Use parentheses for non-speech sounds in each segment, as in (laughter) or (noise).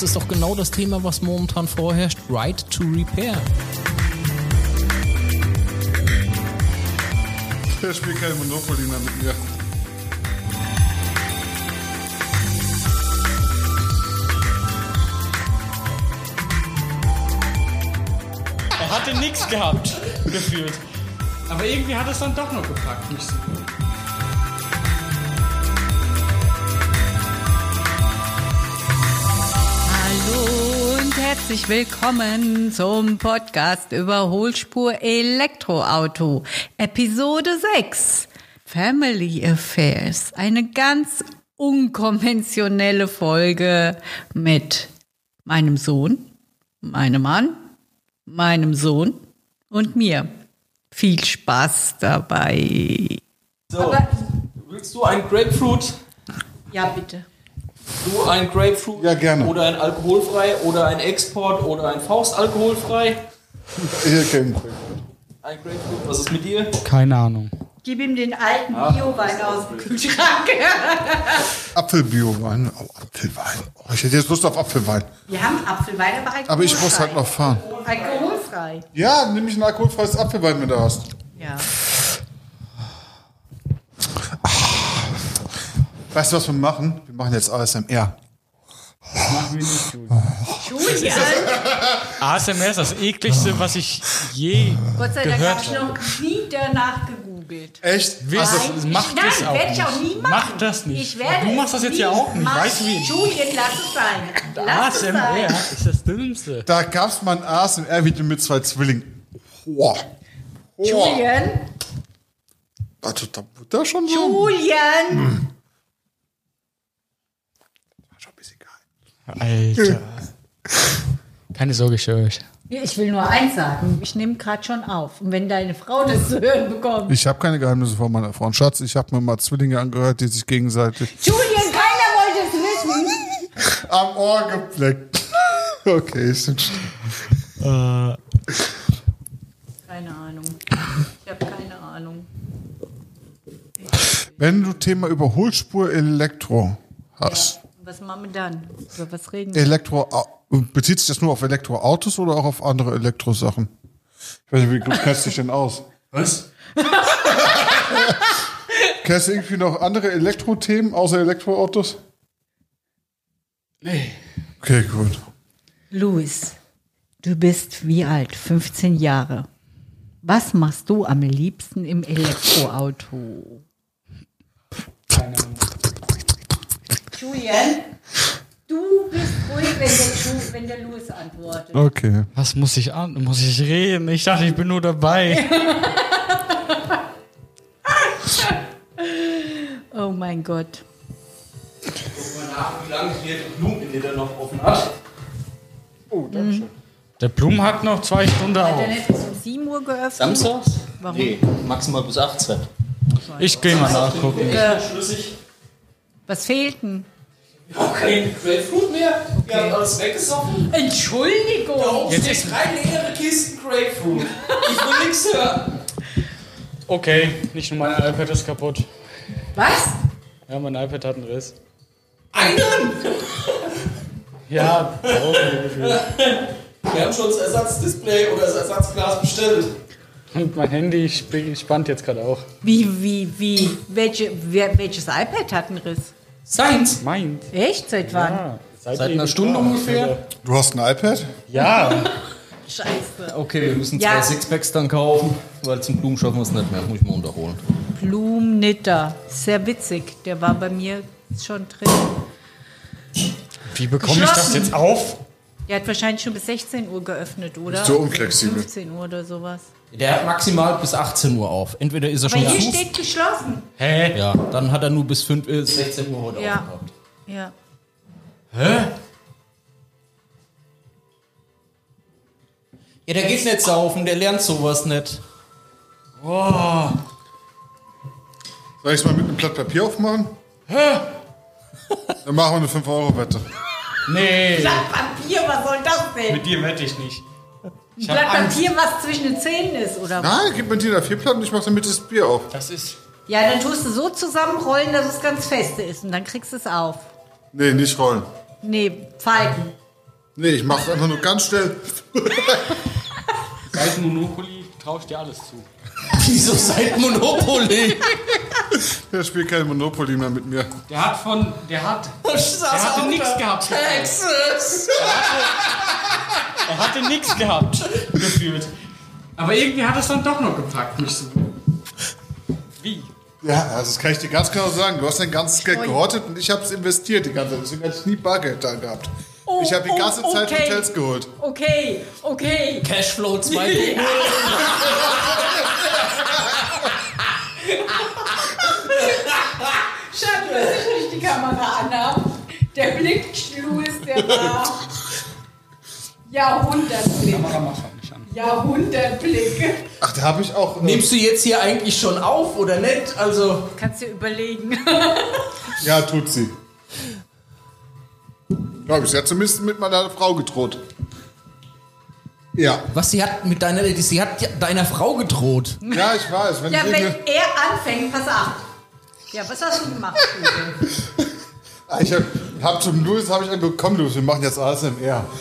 das ist doch genau das Thema, was momentan vorherrscht. Right to Repair. Der spielt kein Monopoly mehr mit mir. Er hatte nichts gehabt, gefühlt. Aber irgendwie hat es dann doch noch gepackt. Nicht so. Hallo herzlich willkommen zum Podcast Überholspur Elektroauto, Episode 6, Family Affairs. Eine ganz unkonventionelle Folge mit meinem Sohn, meinem Mann, meinem Sohn und mir. Viel Spaß dabei. So, willst du ein Grapefruit? Ja, bitte. Du ein Grapefruit? Ja, gerne. Oder ein alkoholfrei oder ein Export oder ein Faust alkoholfrei? Hier kein Ein Grapefruit, was ist mit dir? Keine Ahnung. Gib ihm den alten Biowein aus dem Kühlschrank. (laughs) Apfelbiowein. Oh, Apfelwein. Oh, ich hätte jetzt Lust auf Apfelwein. Wir haben Apfelwein, aber alkoholfrei. Aber ich muss halt noch fahren. Alkoholfrei. Ja, nimm ich ein alkoholfreies Apfelwein, wenn du hast. Ja. Weißt du, was wir machen? Wir machen jetzt ASMR. Julian, ASMR ist das ekligste, was ich je Gott sei Dank habe ich habe. noch nie danach gegoogelt. Echt? Wisst, Nein, macht nein, das auch werde ich nicht. auch nie machen. Macht das nicht. Ich werde du machst das jetzt ja auch nicht. machen. Weißt du wie? Julian, lass es sein. Lass es ASMR sein. ist das Dümmste. Da gab es mal ein ASMR-Video mit zwei Zwillingen. Boah. Boah. Julian, Warte, da wird da schon so. Julian. Schon ein bisschen geil. Alter. Keine Sorge, ich höre euch. Ich will nur eins sagen. Ich nehme gerade schon auf. Und wenn deine Frau das zu hören bekommt. Ich habe keine Geheimnisse vor meiner Frau. Und Schatz, ich habe mir mal Zwillinge angehört, die sich gegenseitig Julian, keiner wollte es wissen. am Ohr gepleckt. Okay, ist nicht schlimm. Keine Ahnung. Ich habe keine Ahnung. Wenn du Thema Überholspur Elektro hast, Was machen wir dann? Über was reden wir? Elektro, bezieht sich das nur auf Elektroautos oder auch auf andere Elektrosachen? Ich weiß nicht, wie du kennst dich denn aus? Was? (laughs) Kennst du irgendwie noch andere Elektrothemen außer Elektroautos? Nee. Okay, gut. Luis, du bist wie alt? 15 Jahre. Was machst du am liebsten im Elektroauto? Keine Ahnung. Julian, du bist ruhig, wenn der, Ju- wenn der Luis antwortet. Okay. Was muss ich an? Muss ich reden? Ich dachte, ich bin nur dabei. (laughs) Oh mein Gott. Mal nach, wie lange hier die Blumengitter noch offen hat. Oh, danke schön. Der Blum hat noch zwei Stunden Hat auf. er nicht bis um 7 Uhr geöffnet? Samstags? Warum? Nee, maximal bis 18. Ich gehe mal nachgucken. Schlüssig. Was fehlt denn? Wir haben kein Grapefruit mehr. Wir haben alles weggesoffen. Entschuldigung. Da oben Jetzt steht drei leere Kisten Grapefruit. Ich will nichts hören. Okay, nicht nur mein iPad ist kaputt. Was? Ja, mein iPad hat einen Riss. Einen? Ja, auch mir gefühlt. Wir haben schon das Ersatzdisplay oder das Ersatzglas bestellt. Und mein Handy sp- spannt jetzt gerade auch. Wie, wie, wie? Welche, wer, welches iPad hat einen Riss? Seins. Meint. Echt? Seit wann? Ja, Seit einer eben Stunde ungefähr? Du hast ein iPad? Ja, (laughs) Scheiße. Okay, wir müssen Ja. zwei Sixpacks dann kaufen, weil zum Blumen schaffen wir es nicht mehr. Muss ich mal unterholen. Blumnitter. Sehr witzig. Der war bei mir schon drin. wie bekomme ich das jetzt auf? Der hat wahrscheinlich schon bis 16 Uhr geöffnet, oder? So unflexibel. 15 Uhr oder sowas. Der hat maximal bis 18 Uhr auf. Entweder ist er Aber schon hier zu. steht geschlossen. Hä? Ja, dann hat er nur bis 5, äh, 16 Uhr heute Ja. aufgehabt. Ja. Ja, der geht nicht saufen, der lernt sowas nicht. Soll ich es mal mit einem Blatt Papier aufmachen? Hä? Dann machen wir eine 5-Euro-Wette. Nee, Blatt Papier, was soll das denn? mit dir wette ich nicht. Hab Blatt. Papier, was zwischen den Zähnen ist, oder was? Nein, gib mir die da vier Platten und ich mach damit das Bier auf. Das ist. Ja, dann tust du so zusammenrollen, dass es ganz feste ist und dann kriegst du es auf. Nee, nicht rollen. Nee, falten. Nee, ich mach's einfach nur ganz schnell. Seit Monopoly traue ich dir alles zu. (laughs) Wieso seit Monopoly? Der spielt kein Monopoly mehr mit mir. Der hat von. Der hat. Der Der hatte nichts gehabt. Texas! Er hatte nichts gehabt. Gefühlt. Aber irgendwie hat es dann doch noch gepackt, mich so. Wie? Ja, also das kann ich dir ganz genau sagen. Du hast dein ganzes Geld gehortet und ich habe es investiert die ganze Zeit. Deswegen hatte ich nie Bargeld da gehabt. Oh, ich habe die oh, ganze Zeit okay. Hotels geholt. Okay, okay. Cashflow 2.0. Schade, dass ich nicht die Kamera anhabe. Der Blick, Louis, der war Jahrhundertblick. Halt. Jahrhundertblick. Ach, da habe ich auch. äh, Nimmst du jetzt hier eigentlich schon auf oder nicht? Also, Kannst du überlegen. (laughs) Ja, tut sie. Glaube ich. Sie hat zumindest mit meiner Frau gedroht. Ja. was sie hat mit deiner, sie hat deiner Frau gedroht. Ja, ich weiß. Wenn Ja, ich wenn er anfängt, pass auf. Ja, was hast du gemacht? (laughs) Ah, Ich habe hab zum Louis habe ich angeguckt, komm Louis, wir machen jetzt ASMR. (laughs)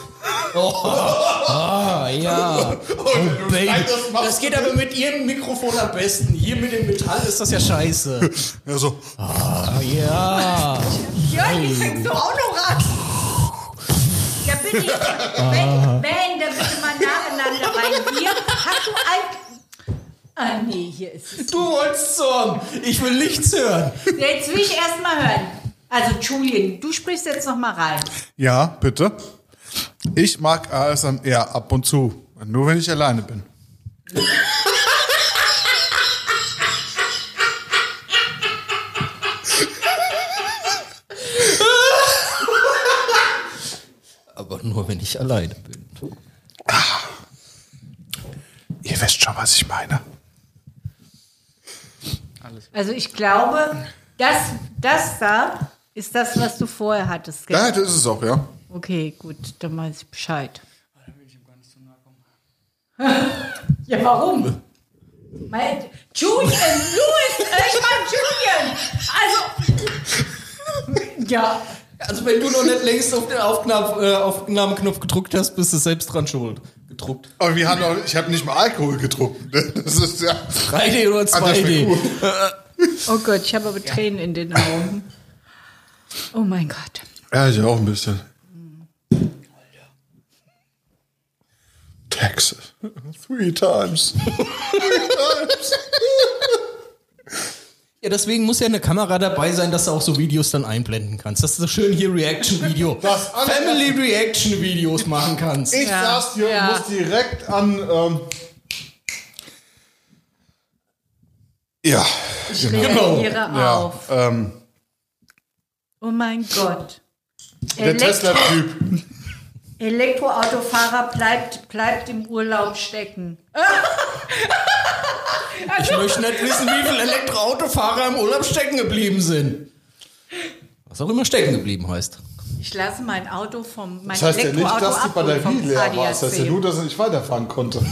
Ah, ja. Oh, Baby. Das geht aber mit ihrem Mikrofon am besten. Hier mit dem Metall ist das ja scheiße. (laughs) Ja, so. Ah, ja. Ja, jetzt fängst du auch noch an. Ja, bitte. Wenn, wenn, da bitte mal nacheinander rein. Hier hast du ein... Ah, nee, hier ist es. Du wolltest sagen, ich will nichts hören. Jetzt will ich erst mal hören. Also, Julian, du sprichst jetzt noch mal rein. Ja, bitte. Ich mag ASMR ab und zu. Nur wenn ich alleine bin. Aber nur, wenn ich alleine bin. Ihr wisst schon, was ich meine. Also, ich glaube, das, das da ist das, was du vorher hattest. gell? Ja, das ist es auch, ja. Okay, gut, dann weiß ich Bescheid. (laughs) ja, warum? Mein, Julian, Louis, äh, ich meine Julian. Also, (laughs) ja, Also wenn du noch nicht längst auf den Aufnahme, äh, Aufnahmeknopf gedruckt hast, bist du selbst dran schuld. Gedruckt. Aber wir haben auch, ich habe nicht mal Alkohol getrunken. (laughs) Das ist ja. 3D oder Ah, das wär 2D? cool. oh Gott, ich habe aber Tränen in den Augen. Oh mein Gott. Ja, ich auch ein bisschen. Texas. Three times. Three times. Ja, deswegen muss ja eine Kamera dabei sein, dass du auch so Videos dann einblenden kannst. Dass du so schön hier Reaction-Video, (laughs) Das alles- Family Reaction-Videos machen kannst. Ich Ja, saß hier ja. und muss direkt an. Ähm, ja, Ich genau. reagiere Ja, auf. ähm, Oh mein Gott. der Tesla-Typ. Elektroautofahrer bleibt, bleibt im Urlaub stecken. (laughs) Ich möchte nicht wissen, wie viele Elektroautofahrer im Urlaub stecken geblieben sind. Was auch immer stecken geblieben heißt. Ich lasse mein Auto vom mein Das heißt ja nicht, Elektroauto dass die Batterie leer war. Das heißt ja nur, dass er nicht weiterfahren konnte. (laughs)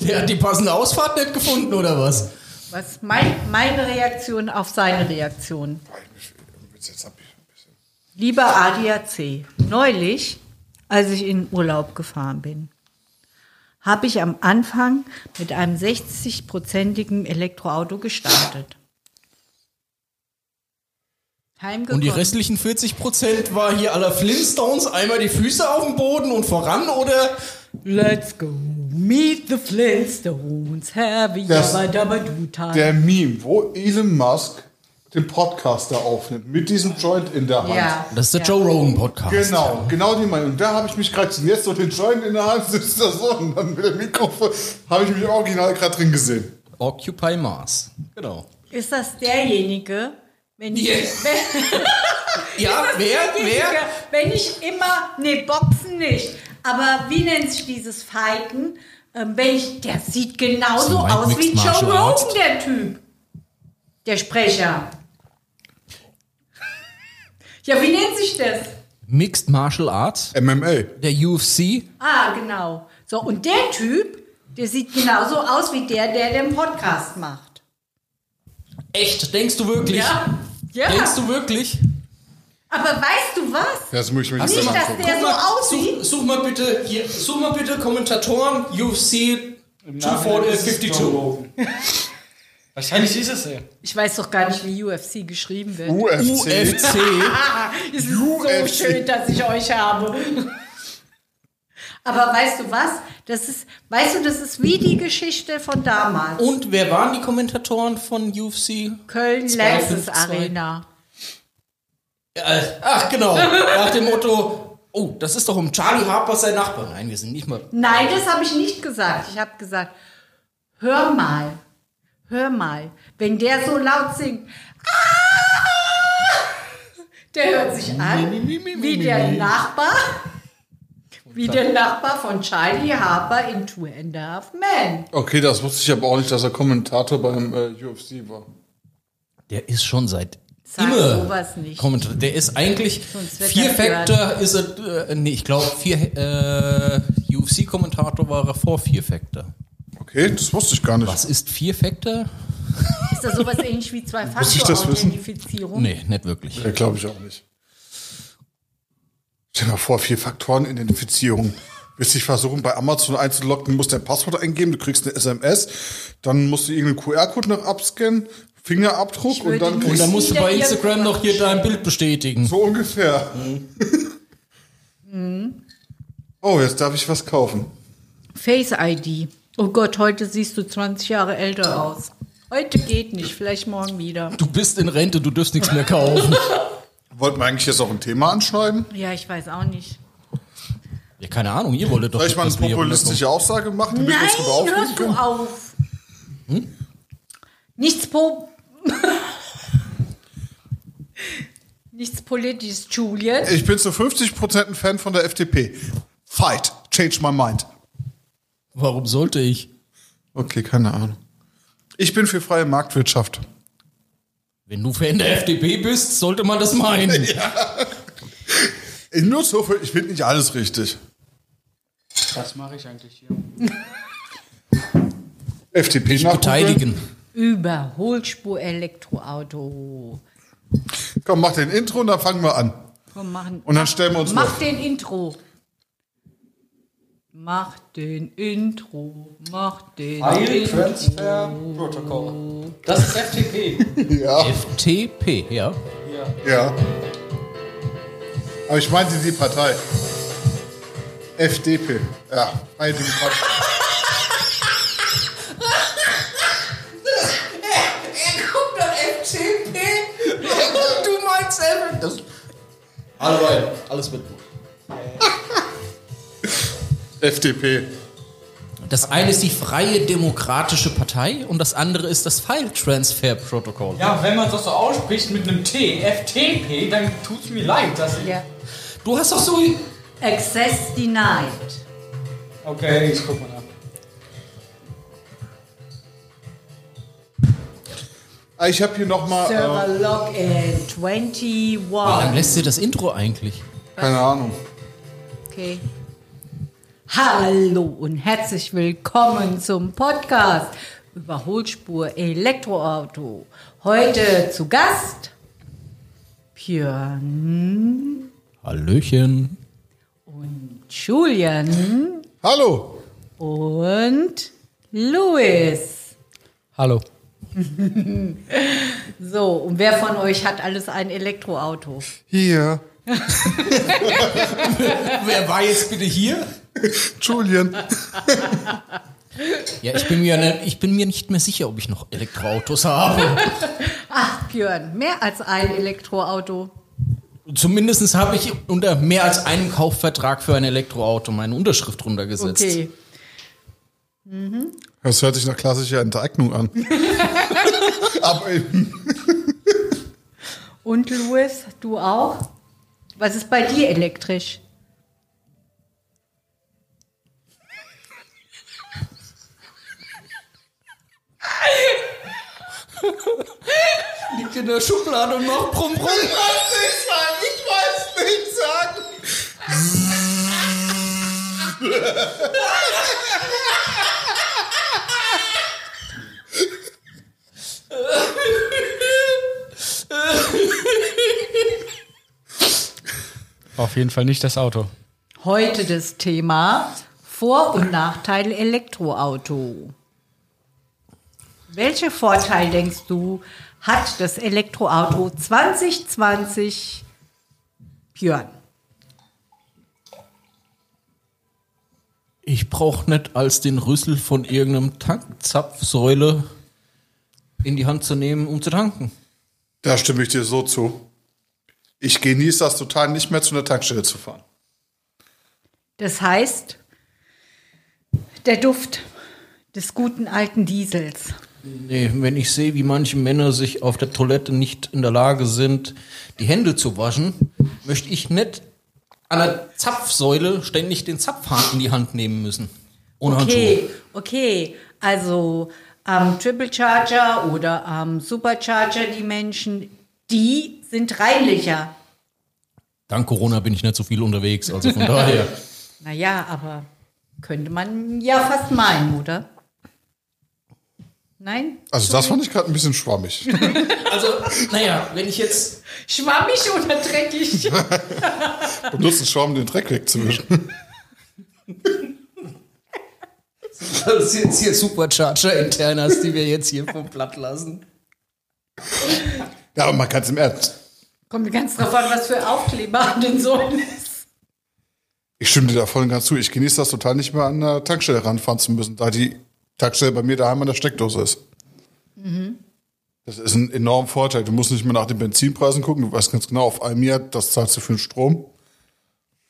Der hat die passende Ausfahrt nicht gefunden, oder was? Was mein, meine Reaktion auf seine Reaktion. Lieber ADAC, neulich, als ich in Urlaub gefahren bin, habe ich am Anfang mit einem 60-prozentigen Elektroauto gestartet. Heimgekommen. Und die restlichen 40 Prozent war hier aller Flintstones, einmal die Füße auf dem Boden und voran, oder? Let's go, meet the Flintstones, have a Das- yabba dabba do time. Der Meme, wo Elon Musk den Podcaster aufnimmt, mit diesem Joint in der Hand. Ja. Das ist der ja. Joe Rogan Podcast. Genau, genau die Meinung. Und da habe ich mich gerade. Jetzt so den Joint in der Hand sitzt da so und dann mit dem Mikrofon habe ich mich original gerade drin gesehen. Occupy Mars. Genau. Ist das derjenige, wenn ich, (laughs) Ja. wenn, Ja, wer? derjenige, Wer? wenn ich immer, nee, Boxen nicht, aber wie nennt sich dieses Fighten? Ähm, wenn ich, der sieht genauso So, aus wie Joe Martial Rogan, der Typ. Der Sprecher. Ja, wie nennt sich das? Mixed Martial Arts, MMA. der UFC. Ah, genau. So, und der Typ, der sieht genauso aus wie der, der den Podcast macht. Echt? Denkst du wirklich? Ja. Ja. Denkst du wirklich? Aber weißt du was? Das muss ich mir Nicht, mal- dass der guck so mal, aussieht. Such, such mal bitte, hier, such mal bitte Kommentatoren UFC 252. (laughs) Wahrscheinlich ist es ja. Ich weiß doch gar nicht, wie UFC geschrieben wird. UFC. UFC. (laughs) (laughs) Es ist so UFC. schön, dass ich euch habe. Aber weißt du was? Das ist, weißt du, das ist wie die Geschichte von damals. Und wer waren die Kommentatoren von UFC? Köln zwei. Arena. Äh, ach genau, nach dem Motto, oh, das ist doch um Charlie Harper sein Nachbar. Nein, wir sind nicht mal. Nein, das habe ich nicht gesagt. Ich habe gesagt, hör mal, hör mal, wenn der so laut singt, ah, der hört sich an wie der Nachbar, wie der Nachbar von Charlie Harper in Two and a Half Men. Okay, das wusste ich aber auch nicht, dass er Kommentator beim äh, UFC war. Der ist schon seit Sag immer sowas nicht. Kommentator. Der ist eigentlich vier er Factor ist er, äh, nee, ich glaube vier äh, UFC-Kommentator war er vor vier Factor. Okay, das wusste ich gar nicht. Was ist vier Factor? Ist das sowas ähnlich wie ich das wissen? Zwei-Faktor-Authentifizierung? Nee, nicht wirklich. Ja, glaube ich auch nicht. Stell dir mal vor, vier Faktoren Identifizierung. Willst dich versuchen, bei Amazon einzuloggen, musst dein Passwort eingeben, du kriegst eine SMS, dann musst du irgendeinen QR-Code noch abscannen, Fingerabdruck und dann Und dann musst du bei Instagram noch hier dein Bild bestätigen. so ungefähr. Mhm. Oh, jetzt darf ich was kaufen. Face ID. Oh Gott, heute siehst du 20 Jahre älter aus. Heute geht nicht, vielleicht morgen wieder. Du bist in Rente, du dürfst nichts mehr kaufen. (laughs) Wollten wir eigentlich jetzt auch ein Thema anschneiden? Ja, ich weiß auch nicht. ja, keine Ahnung, ihr wolltet doch. Soll ich mal eine populistische Aussage machen, damit wir uns darüber Nein, hörst du auf. Nichts po (laughs) Nichts politisches, Julian. Ich bin zu 50% ein Fan von der FDP. Fight. Change my mind. Warum sollte ich? Okay, keine Ahnung. Ich bin für freie Marktwirtschaft. Wenn du Fan der FDP bist, sollte man das meinen. (laughs) Ich nur so für, ich finde nicht alles richtig. Was mache ich eigentlich hier? FDP Dich beteiligen. Überholspur Elektroauto. Komm, mach den Intro und dann fangen wir an. Komm, machen. Und dann stellen wir uns Mach den Intro. Mach den Intro. Mach den File Intro. Transfer Protocol. Das ist FTP. (laughs) Ja, FTP, ja. ja. Aber ich meinte die Partei. FDP. Ja, Freie Demokraten. Er guckt nach FTP. du meinst FTP. Das Hallo, Leute. alles mit. (laughs) FDP. Das eine ist die Freie Demokratische Partei und das andere ist das File Transfer Protocol. Ja, wenn man das so ausspricht mit einem T, FTP, dann tut's mir leid, dass ich. Ja. Du hast doch so. Access denied. Okay, ich guck mal Ah, Ich habe hier nochmal, Server äh, Login 21. Wie lang lässt dir das Intro eigentlich? keine Ahnung. Okay. Hallo und herzlich willkommen zum Podcast Überholspur Elektroauto. Heute zu Gast Björn Hallöchen. und Julian Hallo. und Louis. Hallo. (laughs) So, und wer von euch hat alles ein Elektroauto? Hier. (laughs) Wer war jetzt bitte hier? Julian. Ja, ich bin, mir ne, ich bin mir nicht mehr sicher, ob ich noch Elektroautos habe. (laughs) Ach, Björn, mehr als ein Elektroauto. Zumindest habe ich unter mehr als einem Kaufvertrag für ein Elektroauto meine Unterschrift drunter gesetzt. Okay. Das hört sich nach klassischer Enteignung an. (laughs) Aber eben. Und Louis, du auch? Was ist bei dir elektrisch? Liegt in der Schublade und macht Brumm Brumm. Ich weiß nicht sagen. (laughs) Auf jeden Fall nicht das Auto. Heute das Thema Vor- und Nachteile Elektroauto. Welche Vorteile denkst du hat das Elektroauto 2020 Björn? Ich brauche nicht als den Rüssel von irgendeinem Tankzapfsäule in die Hand zu nehmen, um zu tanken. Da stimme ich dir so zu. Ich genieße das total nicht mehr zu einer Tankstelle zu fahren. Das heißt, der Duft des guten alten Diesels. Nee, wenn ich sehe, wie manche Männer sich auf der Toilette nicht in der Lage sind, die Hände zu waschen, möchte ich nicht an der Zapfsäule ständig den Zapfhahn in die Hand nehmen müssen. Ohne Okay, okay. Also am Triple Charger oder am Supercharger, die Menschen, die sind reinlicher. Dank Corona bin ich nicht so viel unterwegs, also von (laughs) daher. Naja, aber könnte man ja fast meinen, oder? Nein? Also das fand ich gerade ein bisschen schwammig. (laughs) Also, naja, wenn ich jetzt Schwammig oder dreckig? (laughs) Benutzen Schaum, um den Dreck wegzuwischen. (laughs) Das sind jetzt hier Supercharger-Internas, die wir jetzt hier vom Blatt lassen. Ja, aber man kann es im Ernst. Kommt ganz drauf an, was für Aufkleber an den Säulen ist. Ich stimme dir da voll und ganz zu. Ich genieße das total nicht mehr an der Tankstelle ranfahren zu müssen, da die Tankstelle bei mir daheim an der Steckdose ist. Das ist ein enormer Vorteil. Du musst nicht mehr nach den Benzinpreisen gucken. Du weißt ganz genau, auf einem Jahr, das zahlst du für den Strom.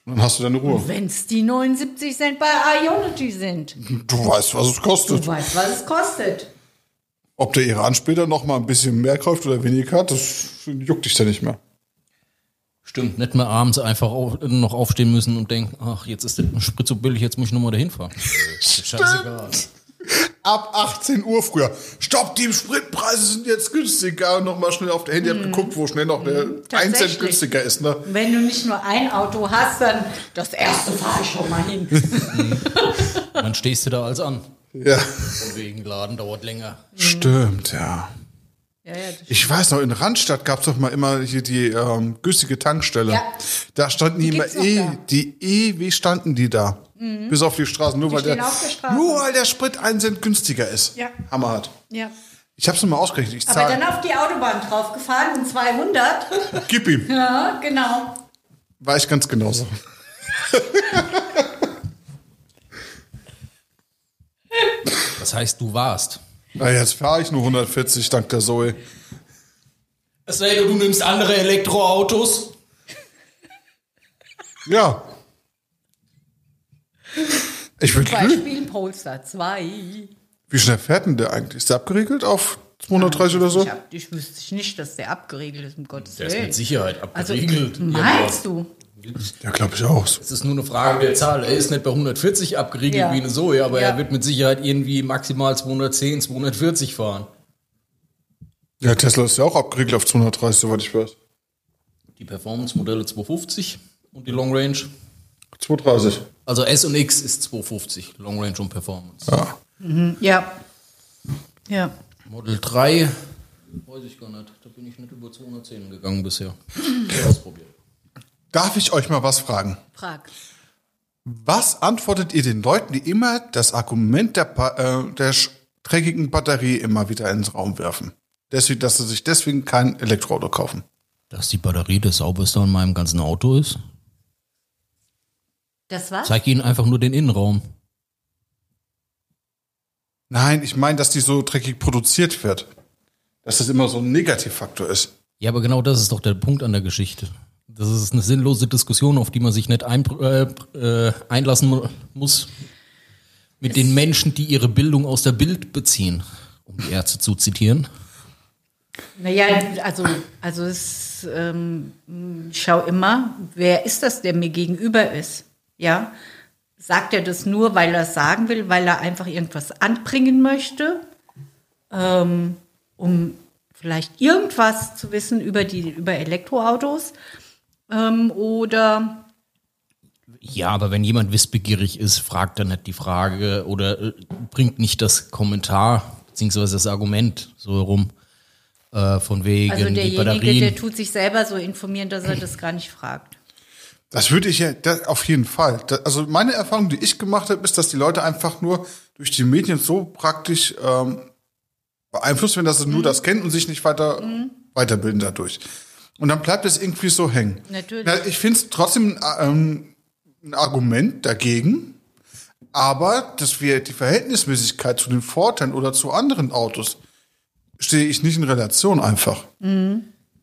Dann hast du deine Ruhe. Wenn es die 79 Cent bei Ionity sind. Du weißt, was es Du kostet. weißt, was es kostet. Ob der Iran später noch mal ein bisschen mehr kauft oder weniger hat, das juckt dich ja nicht mehr. Stimmt, nicht mehr abends einfach auf, noch aufstehen müssen und denken, ach, jetzt ist der Sprit so billig, jetzt muss ich nochmal dahin fahren. (laughs) Äh, Scheißegal. Ab 18 Uhr früher. Stopp, die Spritpreise sind jetzt günstiger. Und nochmal schnell auf der Handy hab geguckt, wo schnell noch der 1 Cent günstiger ist. Ne? Wenn du nicht nur ein Auto hast, dann das erste fahre ich schon mal hin. (laughs) Dann stehst du da als an. Ja. Von wegen Laden dauert länger. Stimmt, ja. Ja, ja, Ich weiß noch, in Randstadt gab's doch mal immer hier die ähm, günstige Tankstelle. Ja. Da standen die, Die immer eh, da. Mhm. die ewig standen die da. Bis auf die Straßen, nur Die weil der, der Straße. nur weil der Sprit einen Cent günstiger ist. Ja. Hammerhart. ja. Ich hab's nur mal ausgerechnet. Ich Aber dann auf die Autobahn draufgefahren und 200. (laughs) Gib ihm. Ja, genau. War ich ganz genauso. Das heißt, du warst. Na, jetzt fahre ich nur 140 dank der Zoe. Es sei denn, du nimmst andere Elektroautos. Ja. Ich will glühen. Beispiel Polestar 2. Wie schnell fährt denn der eigentlich? Ist der abgeriegelt auf 230 oder so? Ich, hab, ich wüsste nicht, dass der abgeregelt ist, um Gottes Der ist Willen. mit Sicherheit Also, abgeriegelt. meinst du? Ja, glaube ich auch. Es ist nur eine Frage der Zahl. Er ist nicht bei 140 abgeriegelt Ja. wie eine Zoe, aber Ja. er wird mit Sicherheit irgendwie maximal 210, 240 fahren. Ja, Tesla ist ja auch abgeriegelt auf 230, soweit ich weiß. Die Performance-Modelle 250 und die Long Range. 230. Also S und X ist 250, Long Range und Performance. Ja. Ja. Ja. Model 3, weiß ich gar nicht. Da bin ich nicht über 210 gegangen bisher. (clears throat) Ausprobiert. Darf ich euch mal was fragen? Frag. Was antwortet ihr den Leuten, die immer das Argument der, äh, der dreckigen Batterie immer wieder ins Raum werfen? Deswegen, dass sie sich deswegen kein Elektroauto kaufen. Dass die Batterie das sauberste an meinem ganzen Auto ist? Das war's? Zeig ihnen einfach nur den Innenraum. Nein, ich meine, dass die so dreckig produziert wird. Dass das immer so ein Negativfaktor ist. Ja, aber genau das ist doch der Punkt an der Geschichte. Das ist eine sinnlose Diskussion, auf die man sich nicht ein, äh, äh, einlassen mu muss. Mit den Menschen, die ihre Bildung aus der Bild beziehen, um die Ärzte zu zitieren. Naja, also, also es, ähm, ich schau immer, wer ist das, der mir gegenüber ist? Ja, sagt er das nur, weil er es sagen will, weil er einfach irgendwas anbringen möchte, ähm, um vielleicht irgendwas zu wissen über die über Elektroautos ähm, oder Ja, aber wenn jemand wissbegierig ist, fragt er nicht die Frage oder äh, bringt nicht das Kommentar beziehungsweise das Argument so herum äh, von wegen also die derjenige, Batterien. der tut sich selber so informieren, dass er das gar nicht fragt. Das würde ich ja, das, auf jeden Fall. Das, also meine Erfahrung, die ich gemacht habe, ist, dass die Leute einfach nur durch die Medien so praktisch ähm, beeinflusst werden, dass sie nur das kennen und sich nicht weiter weiterbilden dadurch. Und dann bleibt es irgendwie so hängen. Natürlich. Ja, ich finde es trotzdem ähm, ein Argument dagegen, aber dass wir die Verhältnismäßigkeit zu den Vorteilen oder zu anderen Autos stehe ich nicht in Relation einfach.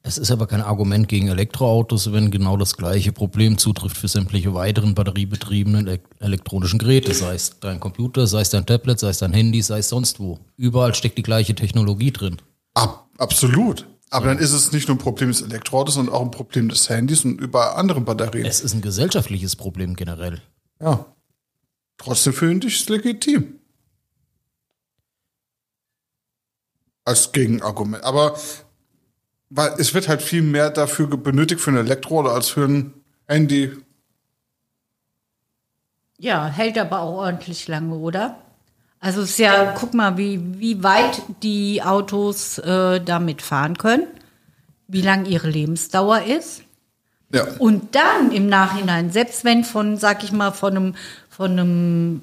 Es ist aber kein Argument gegen Elektroautos, wenn genau das gleiche Problem zutrifft für sämtliche weiteren batteriebetriebenen elek elektronischen Geräte, sei es dein Computer, sei es dein Tablet, sei es dein Handy, sei es sonst wo. Überall steckt die gleiche Technologie drin. Ab, absolut. Aber dann ist es nicht nur ein Problem des Elektroautos, sondern auch ein Problem des Handys und über andere Batterien. Es ist ein gesellschaftliches Problem generell. Ja. Trotzdem finde ich es legitim. Als Gegenargument. Aber weil es wird halt viel mehr dafür benötigt für ein Elektroauto als für ein Handy. Ja, hält aber auch ordentlich lange, oder? Also es ist ja, guck mal, wie, wie weit die Autos äh, damit fahren können, wie lang ihre Lebensdauer ist. Ja. Und dann im Nachhinein, selbst wenn von, sag ich mal, von einem, von einem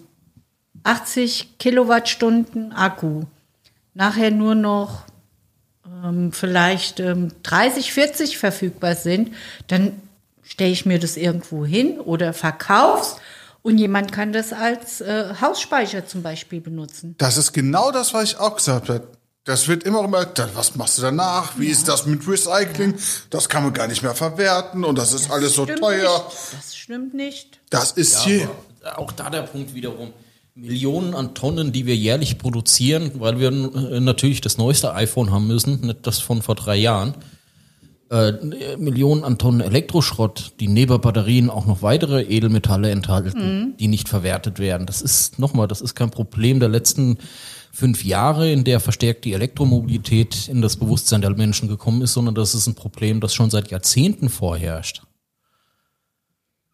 80 Kilowattstunden Akku nachher nur noch ähm, vielleicht ähm, 30, 40 verfügbar sind, dann stelle ich mir das irgendwo hin oder verkauf's und jemand kann das als äh, Hausspeicher zum Beispiel benutzen. Das ist genau das, was ich auch gesagt habe. Das wird immer immer, was machst du danach? Wie ist das mit Recycling? Das kann man gar nicht mehr verwerten und das ist alles so Stimmt teuer. Nicht. Das stimmt nicht. Das ist hier. Aber auch da der Punkt wiederum. Millionen an Tonnen, die wir jährlich produzieren, weil wir äh, natürlich das neueste iPhone haben müssen, nicht das von vor drei Jahren. Äh, Millionen an Tonnen Elektroschrott, die neben Batterien auch noch weitere Edelmetalle enthalten, die nicht verwertet werden. Das ist nochmal, das ist kein Problem der letzten fünf Jahre, in der verstärkt die Elektromobilität in das Bewusstsein der Menschen gekommen ist, sondern das ist ein Problem, das schon seit Jahrzehnten vorherrscht.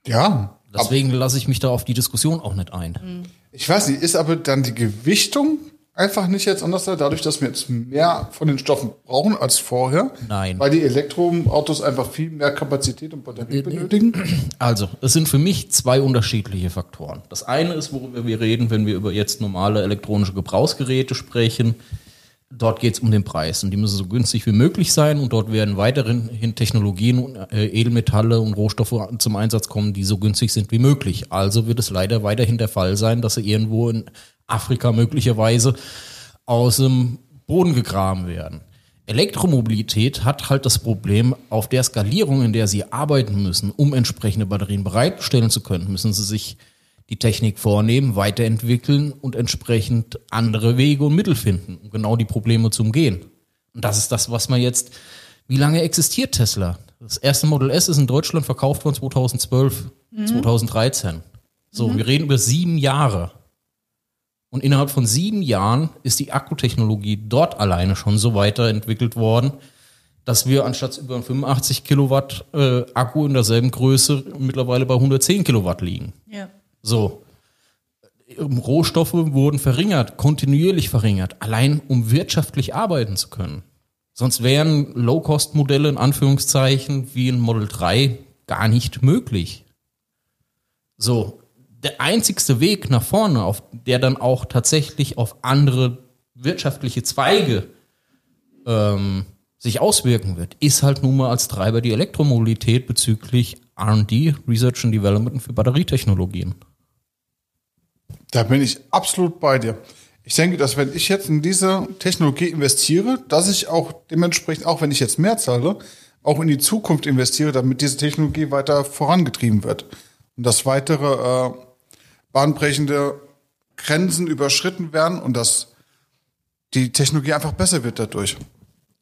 Ja. Deswegen lasse ich mich da auf die Diskussion auch nicht ein. Ich weiß nicht, ist aber dann die Gewichtung einfach nicht jetzt anders, dadurch, dass wir jetzt mehr von den Stoffen brauchen als vorher? Nein. Weil die Elektroautos einfach viel mehr Kapazität und Batterie benötigen? Also, es sind für mich zwei unterschiedliche Faktoren. Das eine ist, worüber wir reden, wenn wir über jetzt normale elektronische Gebrauchsgeräte sprechen. Dort geht es um den Preis und die müssen so günstig wie möglich sein und dort werden weiterhin Technologien und äh, Edelmetalle und Rohstoffe zum Einsatz kommen, die so günstig sind wie möglich. Also wird es leider weiterhin der Fall sein, dass sie irgendwo in Afrika möglicherweise aus dem Boden gegraben werden. Elektromobilität hat halt das Problem, auf der Skalierung, in der sie arbeiten müssen, um entsprechende Batterien bereitstellen zu können, müssen sie sich die Technik vornehmen, weiterentwickeln und entsprechend andere Wege und Mittel finden, um genau die Probleme zu umgehen. Und das ist das, was man jetzt, wie lange existiert Tesla? Das erste Model S ist in Deutschland verkauft worden 2012, 2013. So, wir reden über sieben Jahre. Und innerhalb von sieben Jahren ist die Akkutechnologie dort alleine schon so weiterentwickelt worden, dass wir anstatt über 85 Kilowatt äh, Akku in derselben Größe mittlerweile bei 110 Kilowatt liegen. Ja. So. Ähm, Rohstoffe wurden verringert, kontinuierlich verringert, allein um wirtschaftlich arbeiten zu können. Sonst wären Low-Cost-Modelle in Anführungszeichen wie ein Model 3 gar nicht möglich. So, der einzigste Weg nach vorne, auf der dann auch tatsächlich auf andere wirtschaftliche Zweige ähm, sich auswirken wird, ist halt nun mal als Treiber die Elektromobilität bezüglich R&D, Research and Development für Batterietechnologien. Da bin ich absolut bei dir. Ich denke, dass wenn ich jetzt in diese Technologie investiere, dass ich auch dementsprechend, auch wenn ich jetzt mehr zahle, auch in die Zukunft investiere, damit diese Technologie weiter vorangetrieben wird. Und dass weitere äh, bahnbrechende Grenzen überschritten werden und dass die Technologie einfach besser wird dadurch.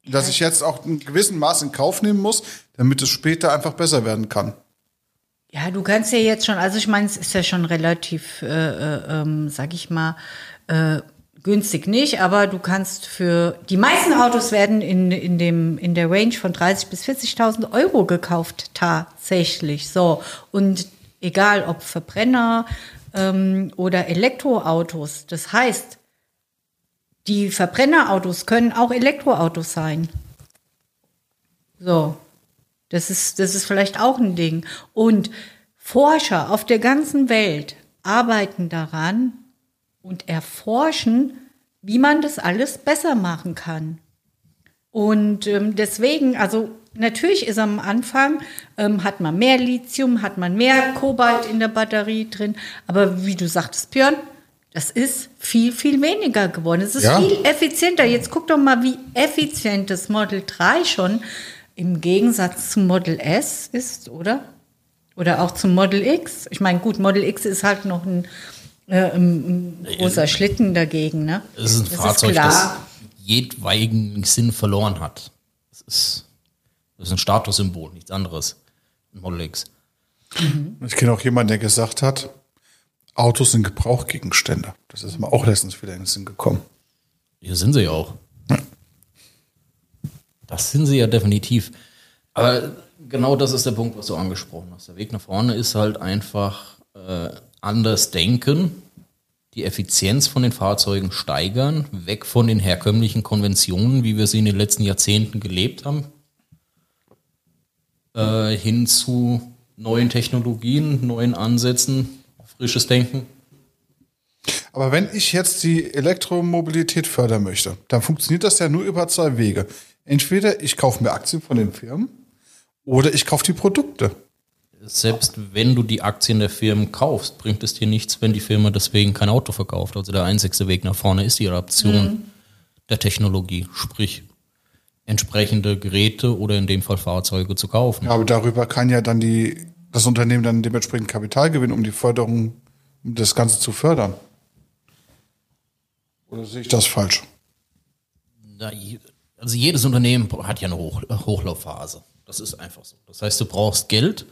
Dass ich jetzt auch einen gewissen Maß in Kauf nehmen muss, damit es später einfach besser werden kann. Ja, du kannst ja jetzt schon, also ich meine, es ist ja schon relativ, äh, äh, ähm, sag ich mal, äh, günstig nicht, aber du kannst für die meisten Autos werden in, in, dem, in der Range von 30.000 bis 40.000 Euro gekauft, tatsächlich. So. Und egal ob Verbrenner ähm, oder Elektroautos, das heißt, die Verbrennerautos können auch Elektroautos sein. So. Das ist, das ist vielleicht auch ein Ding. Und Forscher auf der ganzen Welt arbeiten daran und erforschen, wie man das alles besser machen kann. Und ähm, deswegen, also natürlich ist am Anfang, ähm, hat man mehr Lithium, hat man mehr Kobalt in der Batterie drin, aber wie du sagtest, Björn, das ist viel, viel weniger geworden. Es ist Ja. viel effizienter. Jetzt guck doch mal, wie effizient das Model 3 schon im Gegensatz zum Model S ist, oder? Oder auch zum Model X. Ich meine, gut, Model X ist halt noch ein, äh, ein, ein großer Schlitten dagegen, ne? Es ist ein Das Fahrzeug, das klar. jedweigen Sinn verloren hat. Es ist, das ist ein Statussymbol, nichts anderes. Model X. Ich kenne auch jemanden, der gesagt hat, Autos sind Gebrauchgegenstände. Das ist mir auch letztens wieder in den Sinn gekommen. Hier sind sie ja auch. Das sind sie ja definitiv. Aber genau das ist der Punkt, was du angesprochen hast. Der Weg nach vorne ist halt einfach äh, anders denken, die Effizienz von den Fahrzeugen steigern, weg von den herkömmlichen Konventionen, wie wir sie in den letzten Jahrzehnten gelebt haben, äh, hin zu neuen Technologien, neuen Ansätzen, frisches Denken. Aber wenn ich jetzt die Elektromobilität fördern möchte, dann funktioniert das ja nur über zwei Wege. Entweder ich kaufe mir Aktien von den Firmen oder ich kaufe die Produkte. Selbst wenn du die Aktien der Firmen kaufst, bringt es dir nichts, wenn die Firma deswegen kein Auto verkauft. Also der einzigste Weg nach vorne ist die Adaption der Technologie, sprich entsprechende Geräte oder in dem Fall Fahrzeuge zu kaufen. Ja, aber darüber kann ja dann die, das Unternehmen dann dementsprechend Kapital gewinnen, um die Förderung, um das Ganze zu fördern. Oder sehe ich das falsch? Je- Also jedes Unternehmen hat ja eine Hoch Hochlaufphase. Das ist einfach so. Das heißt, du brauchst Geld,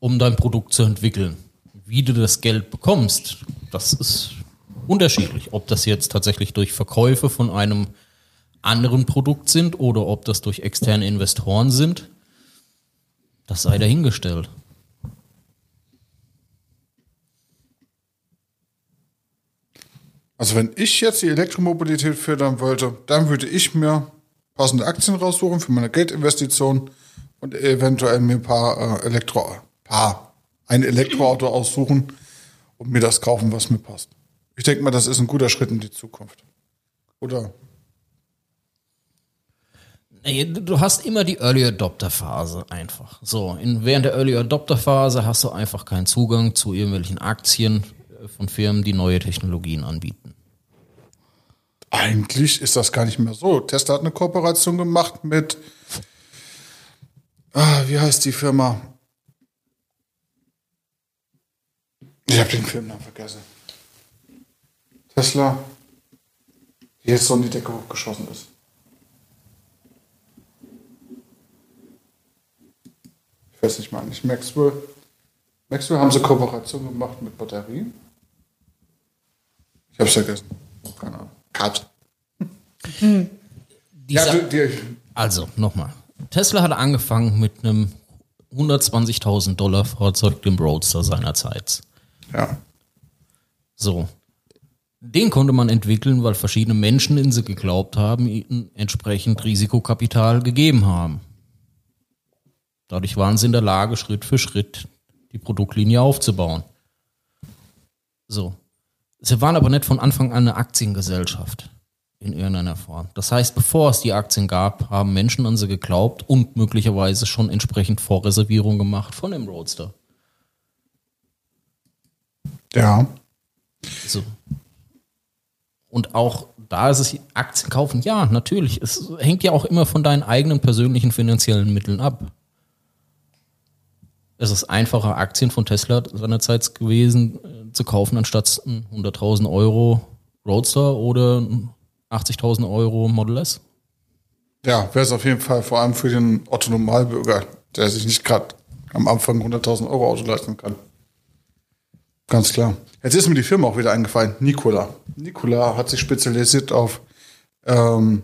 um dein Produkt zu entwickeln. Wie du das Geld bekommst, das ist unterschiedlich. Ob das jetzt tatsächlich durch Verkäufe von einem anderen Produkt sind oder ob das durch externe Investoren sind, das sei dahingestellt. Also wenn ich jetzt die Elektromobilität fördern wollte, dann würde ich mir passende Aktien raussuchen für meine Geldinvestition und eventuell mir ein paar äh, Elektro, paar, ein Elektroauto aussuchen und mir das kaufen, was mir passt. Ich denke mal, das ist ein guter Schritt in die Zukunft. Oder? Du hast immer die Early Adopter Phase einfach. So, in, während der Early Adopter Phase hast du einfach keinen Zugang zu irgendwelchen Aktien äh, von Firmen, die neue Technologien anbieten. Eigentlich ist das gar nicht mehr so. Tesla hat eine Kooperation gemacht mit, ah, wie heißt die Firma? Ich habe den Firmennamen vergessen. Tesla, die jetzt so in die Decke hochgeschossen ist. Ich weiß nicht mal, nicht Maxwell. Maxwell haben sie Kooperation gemacht mit Batterien. Ich hab's vergessen. Keine Ahnung. Cut. Dieser, Ja, du, die, also, nochmal. Tesla hat angefangen mit einem 120.000 Dollar Fahrzeug, dem Roadster seinerzeit. ja. So. Den konnte man entwickeln, weil verschiedene Menschen in sie geglaubt haben, ihnen entsprechend Risikokapital gegeben haben. Dadurch waren sie in der Lage, Schritt für Schritt die Produktlinie aufzubauen. So. Sie waren aber nicht von Anfang an eine Aktiengesellschaft in irgendeiner Form. Das heißt, bevor es die Aktien gab, haben Menschen an sie geglaubt und möglicherweise schon entsprechend Vorreservierung gemacht von dem Roadster. Ja. So. Und auch da ist es Aktien kaufen, ja, natürlich. Es hängt ja auch immer von deinen eigenen persönlichen finanziellen Mitteln ab. Es ist einfacher, Aktien von Tesla seinerzeit gewesen äh, zu kaufen, anstatt ein 100.000 Euro Roadster oder ein 80.000 Euro Model S. Ja, wäre es auf jeden Fall vor allem für den Otto Normalbürger, der sich nicht gerade am Anfang 100.000 Euro Auto leisten kann. Ganz klar. Jetzt ist mir die Firma auch wieder eingefallen. Nikola. Nikola hat sich spezialisiert auf ähm,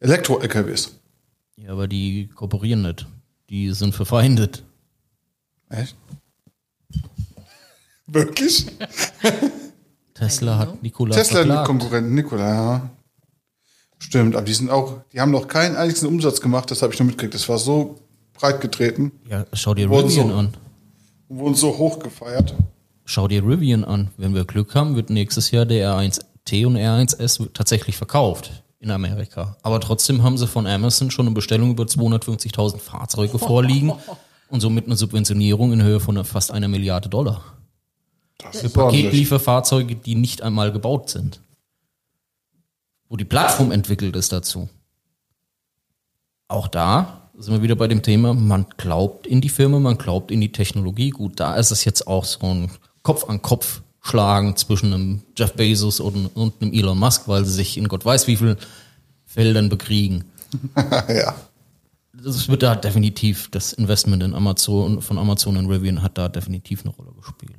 Elektro-LKWs. Ja, aber die kooperieren nicht. Die sind verfeindet. Echt? Wirklich? Tesla hat Nikola Tesla verklagt. Konkurrenten, Nikola, ja. Stimmt, aber die sind auch, die haben noch keinen einzigen Umsatz gemacht, das habe ich nur mitgekriegt. Das war so breit getreten. Ja, schau dir Rivian so- an. und wurden so hoch gefeiert. Schau dir Rivian an. Wenn wir Glück haben, wird nächstes Jahr der R1T und R1S tatsächlich verkauft in Amerika. Aber trotzdem haben sie von Amazon schon eine Bestellung über 250.000 Fahrzeuge vorliegen und somit eine Subventionierung in Höhe von fast einer Milliarde Dollar. Das ist ordentlich. Paketlieferfahrzeuge, die nicht einmal gebaut sind. Wo die Plattform entwickelt ist dazu. Auch da sind wir wieder bei dem Thema, man glaubt in die Firma, man glaubt in die Technologie. Gut, da ist es jetzt auch so ein Kopf an Kopf schlagen zwischen einem Jeff Bezos und, und einem Elon Musk, weil sie sich in Gott weiß wie vielen Feldern bekriegen. (laughs) ja. Das wird da definitiv, das Investment in Amazon, von Amazon in Rivian hat da definitiv eine Rolle gespielt.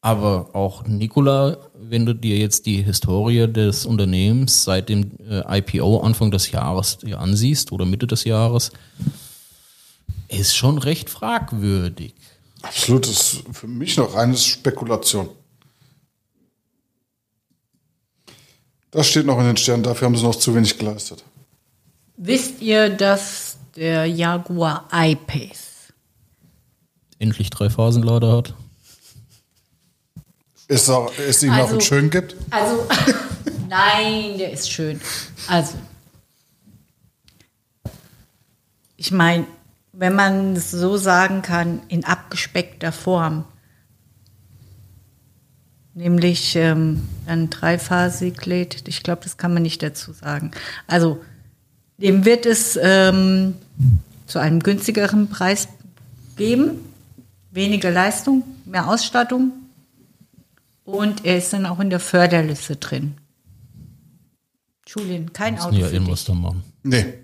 Aber auch Nikola, wenn du dir jetzt die Historie des Unternehmens seit dem äh, IPO Anfang des Jahres ansiehst oder Mitte des Jahres, ist schon recht fragwürdig. Absolut, das ist für mich noch reines Spekulation. Das steht noch in den Sternen, dafür haben sie noch zu wenig geleistet. Wisst ihr, dass der Jaguar I-Pace Endlich drei Phasenlader hat. Ist, auch, ist ihm Also- auch ein Schön gibt? Also, (laughs) nein, der ist schön. Also, ich meine, wenn man es so sagen kann, in abgespeckter Form, nämlich ähm, ein dreiphasig lädt, ich glaube, das kann man nicht dazu sagen. Also, dem wird es ähm, zu einem günstigeren Preis geben, weniger Leistung, mehr Ausstattung und er ist dann auch in der Förderliste drin. Julien, kein Auto ja für irgendwas dich. da machen. Nee,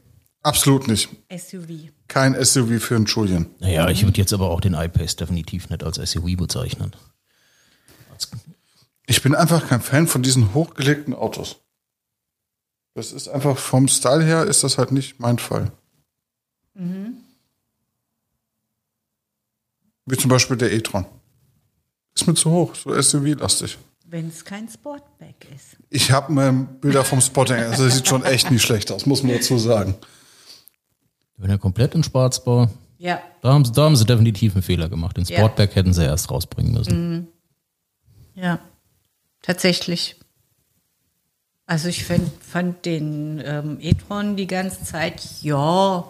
absolut nicht. SUV. Kein SUV für einen Julian. Naja, ich würde jetzt aber auch den iPace definitiv nicht als SUV bezeichnen. Ich bin einfach kein Fan von diesen hochgelegten Autos. Das ist einfach vom Style her ist das halt nicht mein Fall. Wie zum Beispiel der e-tron. Ist mir zu hoch, so SUV-lastig. Wenn es kein Sportback ist. Ich habe mal Bilder vom Spotting, also das sieht schon echt nicht schlecht aus, muss man dazu sagen. Wenn er komplett in Schwarz war, Ja. da haben, sie, da haben sie definitiv einen Fehler gemacht. Den Ja. Sportback hätten sie erst rausbringen müssen. Ja. Tatsächlich. Also ich fand, fand den ähm, e-tron die ganze Zeit, ja,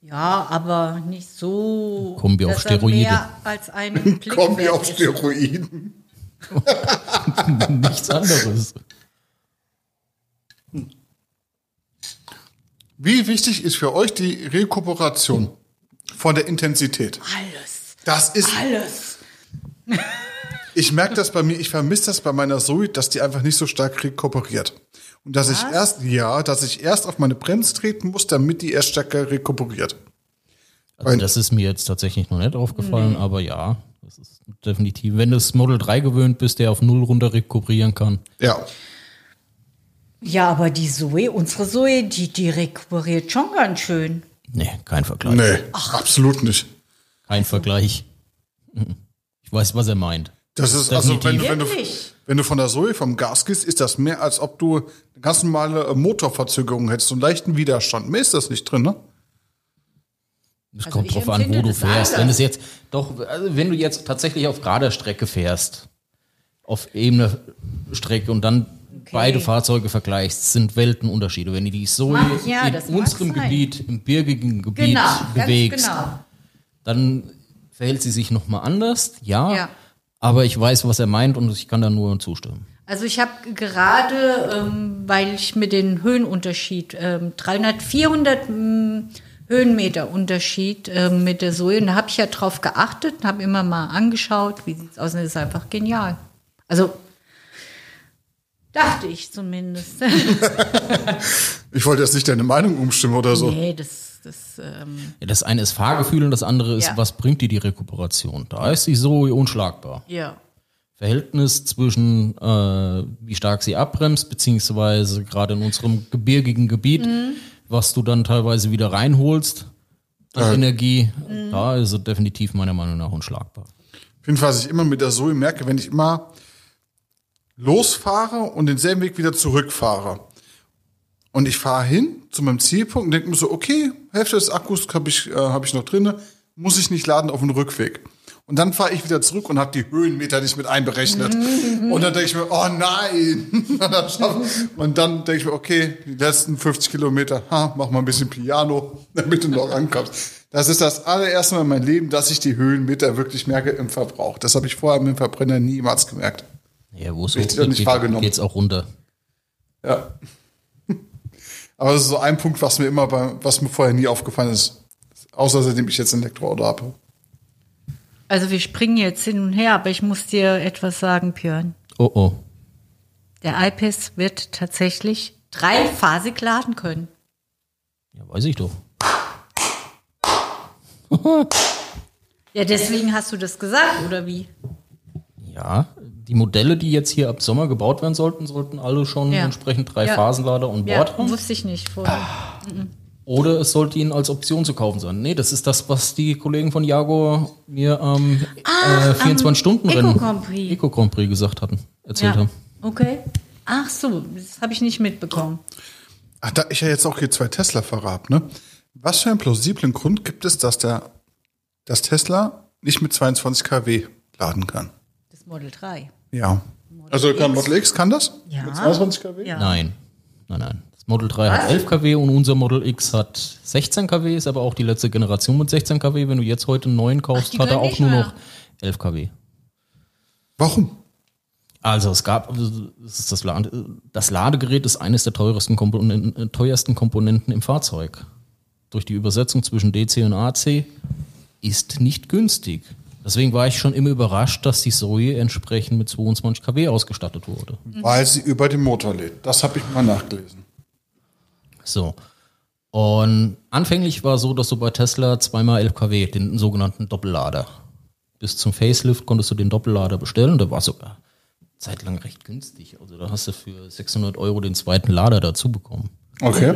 ja, aber nicht so. Kombi auf dass er Steroide. Mehr als einen Blick (laughs) Kombi wert auf. Steroiden. (laughs) Nichts anderes. Wie wichtig ist für euch die Rekuperation von der Intensität? Alles. Das ist, Alles. (laughs) ich merke das bei mir, ich vermisse das bei meiner Zoe, dass die einfach nicht so stark rekuperiert. Und dass ich erst, ja, dass ich erst auf meine Bremse treten muss, damit die erst stärker rekuperiert. Also das ist mir jetzt tatsächlich noch nicht aufgefallen, aber ja, das ist definitiv. Wenn du das Model 3 gewöhnt bist, der auf Null runter rekuperieren kann, Ja. Ja, aber die Zoe, unsere Zoe, die, die rekuperiert schon ganz schön. nee, kein Vergleich. Nee, absolut nicht. Kein Vergleich. Ich weiß, was er meint. Das ist also, wenn, du- wenn, du, wenn du von der Zoe vom Gas gehst, ist das mehr, als ob du eine ganz normale äh, Motorverzögerung hättest, so einen leichten Widerstand. Mehr ist das nicht drin, ne? Es Also kommt drauf an, wo du fährst. anders. Wenn es jetzt doch, also wenn du jetzt tatsächlich auf gerader Strecke fährst, auf ebene Strecke und dann beide Fahrzeuge vergleichst, sind Weltenunterschiede. Wenn du die so Mag- ja, in unserem. Gebiet, im birgigen Gebiet Genau, bewegst, genau. dann verhält sie sich nochmal anders, ja, Ja. Aber ich weiß, was er meint und ich kann da nur zustimmen. Also ich habe gerade, ähm, weil ich mir den Höhenunterschied, ähm, 300, 400 ähm, Höhenmeter Unterschied ähm, mit der und da habe ich ja drauf geachtet, habe immer mal angeschaut, wie sieht's aus, und das ist einfach genial. Also dachte ich zumindest. (laughs) Ich wollte jetzt nicht deine Meinung umstimmen oder so. nee, das, das ähm, Ja, das eine ist Fahrgefühl und das andere ist, Ja. was bringt dir die Rekuperation? Da ist sie so unschlagbar. ja. Verhältnis zwischen, äh, wie stark sie abbremst, beziehungsweise gerade in unserem gebirgigen Gebiet, Mhm. was du dann teilweise wieder reinholst an Ja. Energie, Mhm. da ist sie definitiv meiner Meinung nach unschlagbar. Auf jeden Fall, was ich immer mit der Zoe merke, wenn ich immer losfahre und denselben Weg wieder zurückfahre. Und ich fahre hin zu meinem Zielpunkt und denke mir so, okay, Hälfte des Akkus habe ich, äh, hab ich noch drinne, muss ich nicht laden auf dem Rückweg. Und dann fahre ich wieder zurück und habe die Höhenmeter nicht mit einberechnet. (laughs) Und dann denke ich mir, oh nein. (laughs) und dann denke ich mir, okay, die letzten 50 Kilometer, ha, mach mal ein bisschen Piano, (laughs) damit du noch ankommst. Das ist das allererste Mal in meinem Leben, dass ich die Höhenmeter wirklich merke im Verbrauch. Das habe ich vorher mit dem Verbrenner niemals gemerkt. Ja, wo es Richtig nicht wahrgenommen. geht's auch runter. Ja. Aber das ist so ein Punkt, was mir immer bei, was mir vorher nie aufgefallen ist. Außer seitdem ich jetzt ein Elektroauto habe. Also wir springen jetzt hin und her, aber ich muss dir etwas sagen, Björn. Oh oh. Der iPass wird tatsächlich dreiphasig laden können. Ja, weiß ich doch. Ja, deswegen hast du das gesagt, oder wie? Ja, die Modelle, die jetzt hier ab Sommer gebaut werden sollten, sollten alle schon Ja. entsprechend drei Ja. Phasenlader on Ja, Board haben. wusste ich nicht vorher. Oder es sollte ihnen als Option zu kaufen sein. Nee, das ist das, was die Kollegen von Jaguar mir am äh, 24-Stunden-Rennen Eco-Grand Prix. Eco Grand Prix gesagt hatten, erzählt Ja, haben. okay. Ach so, das habe ich nicht mitbekommen. Ach, da ich ja jetzt auch hier zwei Tesla-Fahrer habe, ne? Was für einen plausiblen Grund gibt es, dass der, dass Tesla nicht mit 22 kW laden kann? Das Model 3. Ja. Also kann Model X kann das? Ja. Mit 22 kW? Ja. Nein, nein, nein. Das Model 3 hat 11 kW und unser Model X hat 16 kW, ist aber auch die letzte Generation mit 16 kW. Wenn du jetzt heute einen neuen kaufst, die hat er auch nur mehr. noch 11 kW. Warum? Also es gab, das, ist das, Lade, das Ladegerät ist eines der teuersten Komponenten, äh, teuersten Komponenten im Fahrzeug. Durch die Übersetzung zwischen DC und AC ist nicht günstig. Deswegen war ich schon immer überrascht, dass die Zoe entsprechend mit 22 kW ausgestattet wurde. Weil sie über den Motor lädt. Das habe ich mal nachgelesen. So. Und anfänglich war so, dass du bei Tesla zweimal 11 kW, den sogenannten Doppellader. Bis zum Facelift konntest du den Doppellader bestellen. Der war sogar zeitlang recht günstig. Also da hast du für 600 Euro den zweiten Lader dazu bekommen. Okay.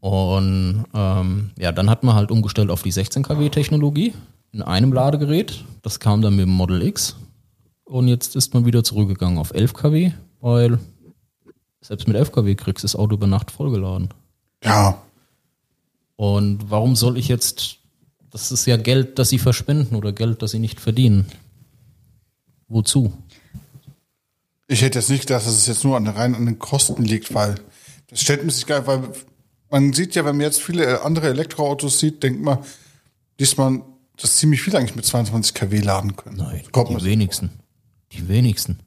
Und ähm, ja, dann hat man halt umgestellt auf die 16 kW Technologie in einem Ladegerät. Das kam dann mit dem Model X. Und jetzt ist man wieder zurückgegangen auf 11 kW, weil selbst mit 11 kW kriegst du das Auto über Nacht vollgeladen. Ja. Und warum soll ich jetzt, das ist ja Geld, das sie verschwenden oder Geld, das sie nicht verdienen. Wozu? Ich hätte jetzt nicht gedacht, dass es jetzt nur an, rein an den Kosten liegt, weil das stellt man sich gar weil man sieht ja, wenn man jetzt viele andere Elektroautos sieht, denkt man, dass das ziemlich viel eigentlich mit 22 kW laden können. Nein, Kommt die wenigsten. Die wenigsten.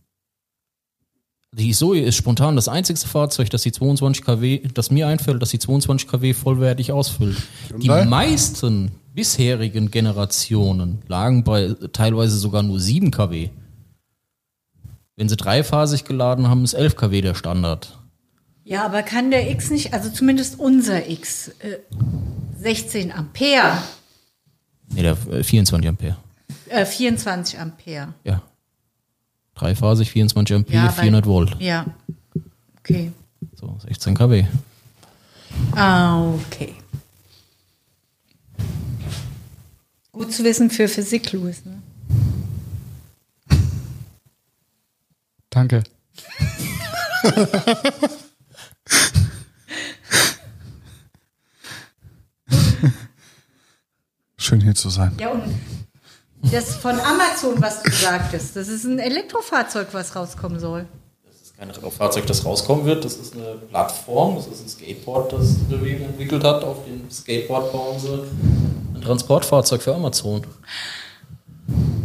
Die Zoe ist spontan das einzigste Fahrzeug, das die 22 kW, das mir einfällt, dass die 22 kW vollwertig ausfüllt. Die meisten bisherigen Generationen lagen bei teilweise sogar nur 7 kW. Wenn sie dreiphasig geladen haben, ist 11 kW der Standard. Ja, aber kann der X nicht, also zumindest unser X, äh, 16 Ampere, Nee, der äh, 24 Ampere. äh, 24 Ampere. Ja. Dreiphasig, 24 Ampere, Ja, weil- 400 Volt. Ja. Okay. So, 16 kW. Ah, okay. Gut zu wissen für Physik, Louis. Ne? Danke. (laughs) Schön hier zu sein. Ja, und das von Amazon, was du sagtest, das ist ein Elektrofahrzeug, was rauskommen soll. Das ist kein Fahrzeug, das rauskommen wird. Das ist eine Plattform, das ist ein Skateboard, das Rivian entwickelt hat. Auf dem Skateboard bauen sie ein Transportfahrzeug für Amazon.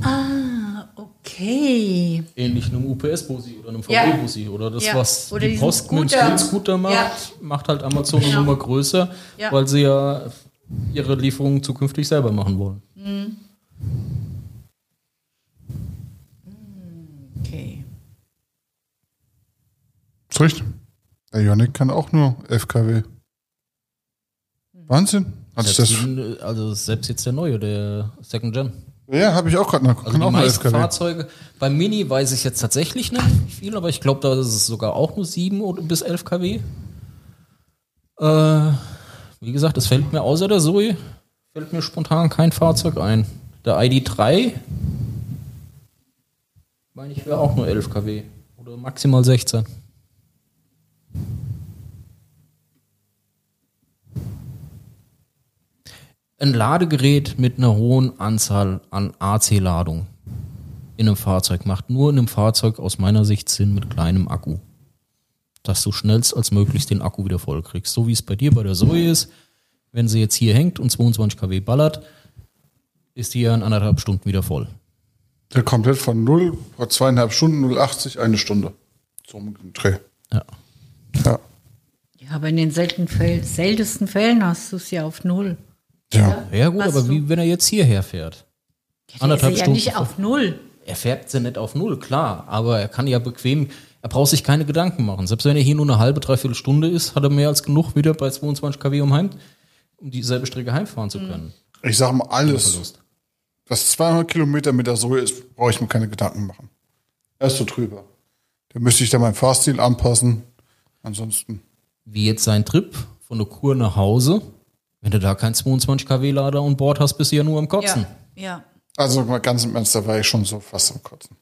Ah, okay. Ähnlich einem UPS-Bussi oder einem Ja. VW-Bussi. Oder das, Ja. was Oder die Post mit dem Scooter. Macht, Ja. macht halt Amazon eine Genau. Nummer größer, Ja. weil sie ja ihre Lieferungen zukünftig selber machen wollen. Okay. Ist richtig. Der Ioniq kann auch nur 11 kW. Wahnsinn. Hat ich das, Selbst, also selbst jetzt der neue, der Second Gen. ja, habe ich auch gerade noch. Also die auch nur 11 meisten. Fahrzeuge, beim Mini weiß ich jetzt tatsächlich nicht viel, aber ich glaube, da ist es sogar auch nur 7 oder bis 11 kW. Äh, wie gesagt, es fällt mir außer der Zoe, fällt mir spontan kein Fahrzeug ein. Der ID3, meine ich, wäre auch nur 11 kW oder maximal 16. ein Ladegerät mit einer hohen Anzahl an AC-Ladung in einem Fahrzeug macht nur in einem Fahrzeug aus meiner Sicht Sinn mit kleinem Akku. Dass du schnellst als möglichst den Akku wieder voll kriegst. So wie es bei dir bei der Zoe ist. Wenn sie jetzt hier hängt und 22 kW ballert, ist die ja in anderthalb Stunden wieder voll. Der komplett von 0, vor zweieinhalb Stunden, 0,80, eine Stunde. Dem Dreh. Ja. Ja. Ja, aber in den seltenen Fällen, seltensten Fällen hast du es ja auf Null. Ja. Ja gut, Hast aber du- wie wenn er jetzt hierher fährt? Der ist Anderthalb ja Stunden nicht voll. auf Null. Er fährt ja nicht auf Null, klar, aber er kann ja bequem, er braucht sich keine Gedanken machen. Selbst wenn er hier nur eine halbe, dreiviertel Stunde ist, hat er mehr als genug wieder bei 22 kW um heim, um dieselbe Strecke heimfahren zu können. Ich sag mal, alles, was 200 Kilometer mit der Zoe ist, brauche ich mir keine Gedanken machen. Er ist so drüber. Da müsste ich dann meinen Fahrstil anpassen. Ansonsten. Wie jetzt sein Trip von der Kur nach Hause, wenn du da keinen 22 kW Lader an Bord hast, bist du ja nur am Kotzen. Ja. Also mal ganz im Ernst, da war ich schon so fast am Kotzen.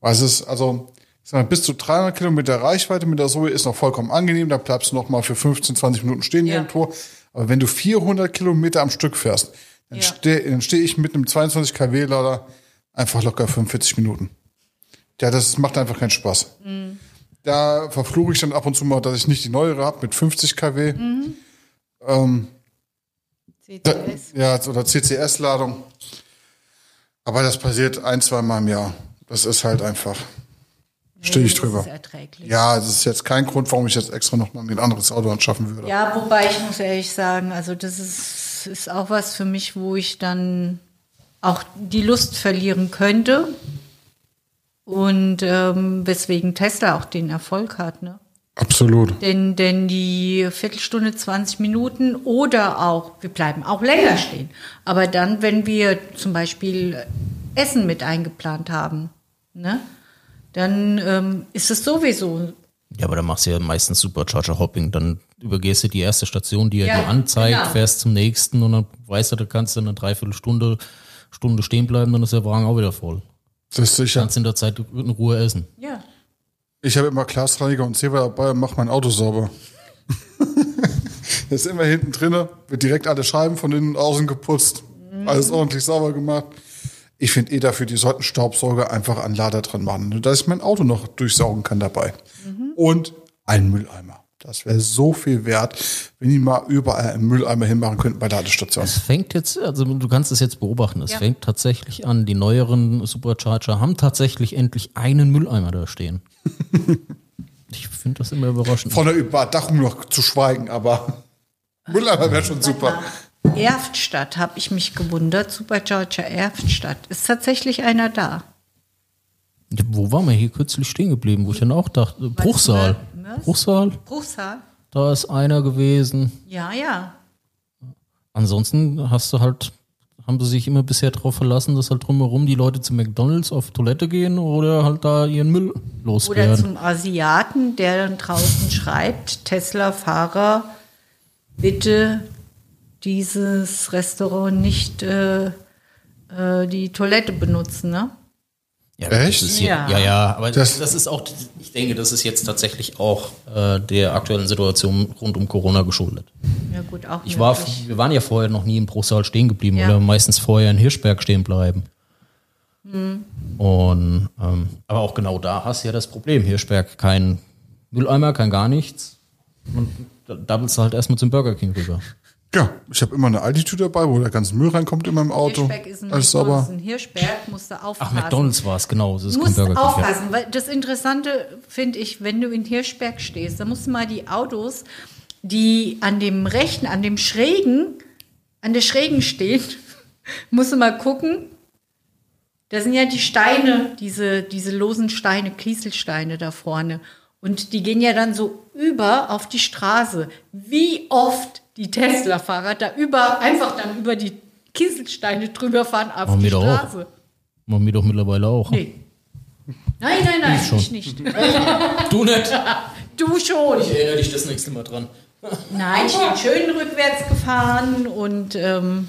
Weil es ist, also, ich sag mal, bis zu 300 Kilometer Reichweite mit der Zoe ist noch vollkommen angenehm. Da bleibst du noch mal für 15, 20 Minuten stehen Ja. irgendwo. Aber wenn du 400 Kilometer am Stück fährst, dann Ja. stehe steh ich mit einem 22 kW Lader einfach locker 45 Minuten. Ja, das macht einfach keinen Spaß. Da verfluche ich dann ab und zu mal, dass ich nicht die neuere habe mit 50 kW. Ähm, da, CCS. ja, oder CCS-Ladung. Aber das passiert ein, zwei Mal im Jahr. Das ist halt einfach. Stehe ich Das drüber. ist erträglich. Ja, das ist jetzt kein Grund, warum ich jetzt extra noch mal mir ein anderes Auto anschaffen würde. Ja, wobei ich muss ehrlich sagen, also das ist, ist auch was für mich, wo ich dann auch die Lust verlieren könnte. Und ähm, weswegen Tesla auch den Erfolg hat, ne? Absolut. Denn, denn die Viertelstunde, 20 Minuten oder auch, wir bleiben auch länger stehen. Aber dann, wenn wir zum Beispiel Essen mit eingeplant haben, ne, dann ähm, ist es sowieso. Ja, aber dann machst du ja meistens Supercharger-Hopping. Dann übergehst du die erste Station, die er Ja, dir anzeigt, genau. fährst zum nächsten und dann weißt du, du kannst in einer Dreiviertelstunde Stunde stehen bleiben, dann ist der Wagen auch wieder voll. Das ist sicher. Kannst in der Zeit in Ruhe essen. Ja. Ich habe immer Glasreiniger und Zewa dabei und mache mein Auto sauber. (laughs) das ist immer hinten drinne, wird direkt alle Scheiben von innen und außen geputzt. Alles ordentlich sauber gemacht. Ich finde eh dafür, die sollten Staubsauger einfach an Lader dran machen, dass ich mein Auto noch durchsaugen kann dabei. Und ein Mülleimer. Das wäre so viel wert, wenn die mal überall einen Mülleimer hinmachen könnten bei Ladestationen. Es fängt jetzt, also du kannst es jetzt beobachten, es Ja. fängt tatsächlich an. Die neueren Supercharger haben tatsächlich endlich einen Mülleimer da stehen. (laughs) ich finde das immer überraschend. Von der Überdachung noch zu schweigen, aber (laughs) Mülleimer wäre schon super. Erftstadt habe ich mich gewundert. Supercharger Erftstadt. Ist tatsächlich einer da. Ja, Wo waren wir hier kürzlich stehen geblieben, wo ich dann auch dachte, Bruchsal. Mörs? Bruchsal, Bruchsal? da ist einer gewesen. Ja, ja. Ansonsten hast du halt, haben sie sich immer bisher darauf verlassen, dass halt drumherum die Leute zu McDonalds auf Toilette gehen oder halt da ihren Müll Oder loswerden. zum Asiaten, der dann draußen schreibt, Tesla-Fahrer, bitte dieses Restaurant nicht äh, äh, die Toilette benutzen, ne? Ja, Echt? Das ist hier, Ja. ja. ja, aber Das- das, ist auch, ich denke, das ist jetzt tatsächlich auch äh, der aktuellen Situation rund um Corona geschuldet. Ja gut, auch Ich war, wir waren ja vorher noch nie in Bruchsal stehen geblieben Ja. oder meistens vorher in Hirschberg stehen bleiben. Hm. Und ähm, aber auch genau da hast du ja das Problem. Hirschberg kein Mülleimer, kein gar nichts. Und da dabbelst du halt erstmal zum Burger King rüber. Ja, ich habe immer eine Altitude dabei, wo der ganze Müll reinkommt in meinem Auto. Hirschberg ist ein Alles sauber. Hirschberg musst du Ach, aufpassen. McDonalds war es, genau. Das ist musst aufpassen, weil das Interessante finde ich, wenn du in Hirschberg stehst, dann musst du mal die Autos, die an dem rechten, an dem schrägen, an der schrägen stehen, (laughs) musst du mal gucken. Da sind ja die Steine, diese, diese losen Steine, Kieselsteine da vorne. Und die gehen ja dann so über auf die Straße. Wie oft die Tesla-Fahrer da über, einfach dann über die Kieselsteine drüber fahren auf Machen die wir doch auch. Straße. Machen wir doch mittlerweile auch. Nee. Nein, nein, nein, schon. ich nicht. (laughs) Du nicht. (laughs) Du schon. Ich erinnere dich das nächste Mal dran. (laughs) Nein, ich bin schön rückwärts gefahren und ähm,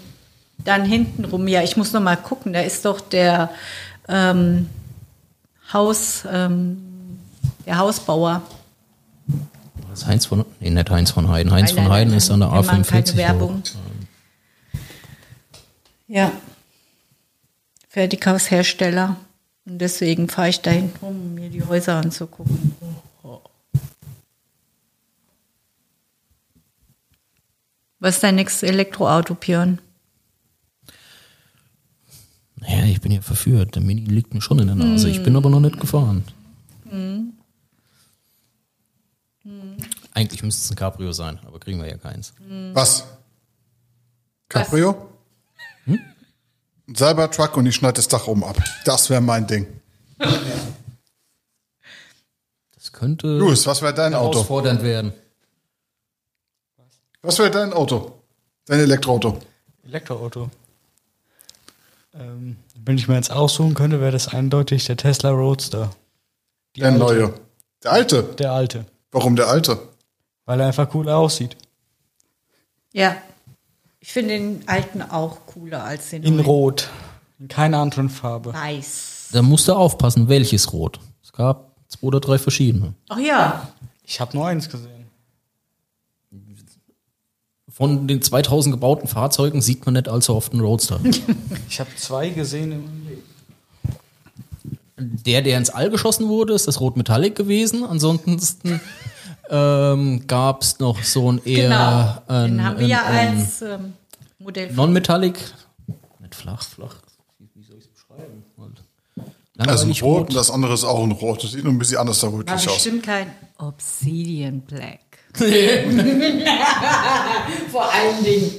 dann hinten rum. Ja, ich muss noch mal gucken. Da ist doch der ähm, Haus, ähm, der Hausbauer. Das Heinz von, nee, nicht Heinz von Heiden. Heinz Nein, von Heiden nein, ist an der wir machen A45. keine Werbung. Ja. Fertighaushersteller. Und deswegen fahre ich dahin rum, um mir die Häuser anzugucken. Was ist dein nächstes Elektroauto, Björn? Naja, ich bin ja verführt. Der Mini liegt mir schon in der Nase. Ich bin aber noch nicht gefahren. Eigentlich müsste es ein Cabrio sein, aber kriegen wir ja keins. Was? Cabrio? Hm? Ein Cybertruck und ich schneide das Dach oben ab. Das wäre mein Ding. Das könnte Louis, was wäre dein Auto? herausfordernd werden. Was wäre dein Auto? Dein Elektroauto? Elektroauto. Ähm, wenn ich mir jetzt aussuchen könnte, wäre das eindeutig der Tesla Roadster. Die Der alte. neue. Der alte. Der alte. Warum der alte? Weil er einfach cool aussieht. Ja. Ich finde den alten auch cooler als den In neuen. Rot. In keiner anderen Farbe. Weiß. Da musst du aufpassen, welches Rot. Es gab zwei oder drei verschiedene. Ach ja. Ich habe nur eins gesehen. Von den 2000 gebauten Fahrzeugen sieht man nicht allzu oft einen Roadster. (laughs) Ich habe zwei gesehen in meinem Leben. Der, der ins All geschossen wurde, ist das Rot Metallic gewesen. Ansonsten ähm, gab es noch so ein eher Genau. ein, Den haben wir ein, ja ein als ähm, Modell. Non-Metallic. Nicht flach, flach. Wie, soll ich es beschreiben? Halt. Also ein Langweilig Rot und das andere ist auch ein Rot. Das sieht nur ein bisschen anders da War rötlich aus. bestimmt kein Obsidian Black. (laughs) (laughs) Vor allen Dingen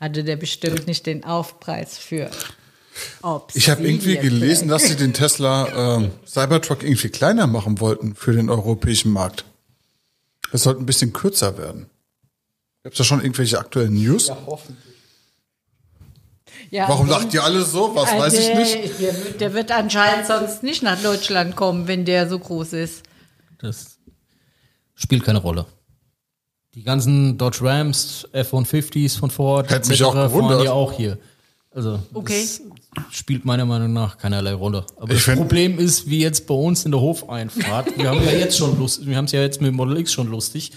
hatte der bestimmt nicht den Aufpreis für Obsidian Ich habe irgendwie gelesen, dass sie den Tesla ähm, Cybertruck irgendwie kleiner machen wollten für den europäischen Markt. Es sollte ein bisschen kürzer werden. Gibt es da schon irgendwelche aktuellen News? hoffentlich. Ja, Warum sonst- lacht ihr alle so? Was Äh, weiß ich der, nicht. Der, wird- der wird anscheinend sonst nicht nach Deutschland kommen, wenn der so groß ist. Das spielt keine Rolle. Die ganzen Dodge Rams, F-150s von Ford, Hätte mich auch gewundert. fahren ja auch hier. Also Okay. das spielt meiner Meinung nach keinerlei Rolle. Aber Ich das Problem ist, wie jetzt bei uns in der Hofeinfahrt, wir haben ja jetzt schon Lust, wir haben es ja jetzt mit dem Model X schon lustig,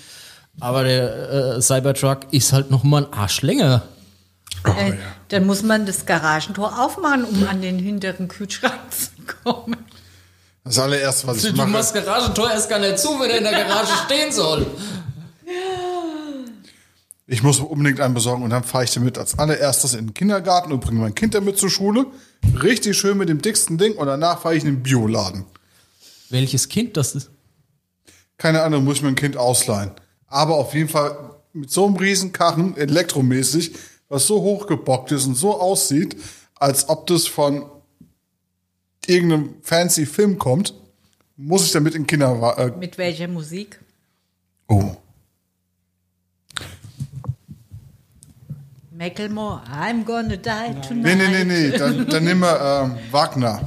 aber der äh, Cybertruck ist halt noch mal ein Arsch länger. äh, Dann muss man das Garagentor aufmachen, um an den hinteren Kühlschrank (laughs) zu kommen. Das allererste, was ich Du mache. machst Garagentor erst gar nicht zu, wenn er in der Garage stehen soll. Ich muss unbedingt einen besorgen und dann fahre ich damit als allererstes in den Kindergarten und bringe mein Kind damit zur Schule. Richtig schön mit dem dicksten Ding und danach fahre ich in den Bioladen. Welches Kind das ist? Keine Ahnung, muss ich mein Kind ausleihen. Aber auf jeden Fall mit so einem Riesenkarren, elektromäßig, was so hochgebockt ist und so aussieht, als ob das von irgendeinem fancy Film kommt, muss ich damit in Kinder... Äh, Mit welcher Musik? oh. Macklemore, I'm gonna die tonight. Nee, nee, nee, nee, dann, dann nehmen wir ähm, Wagner.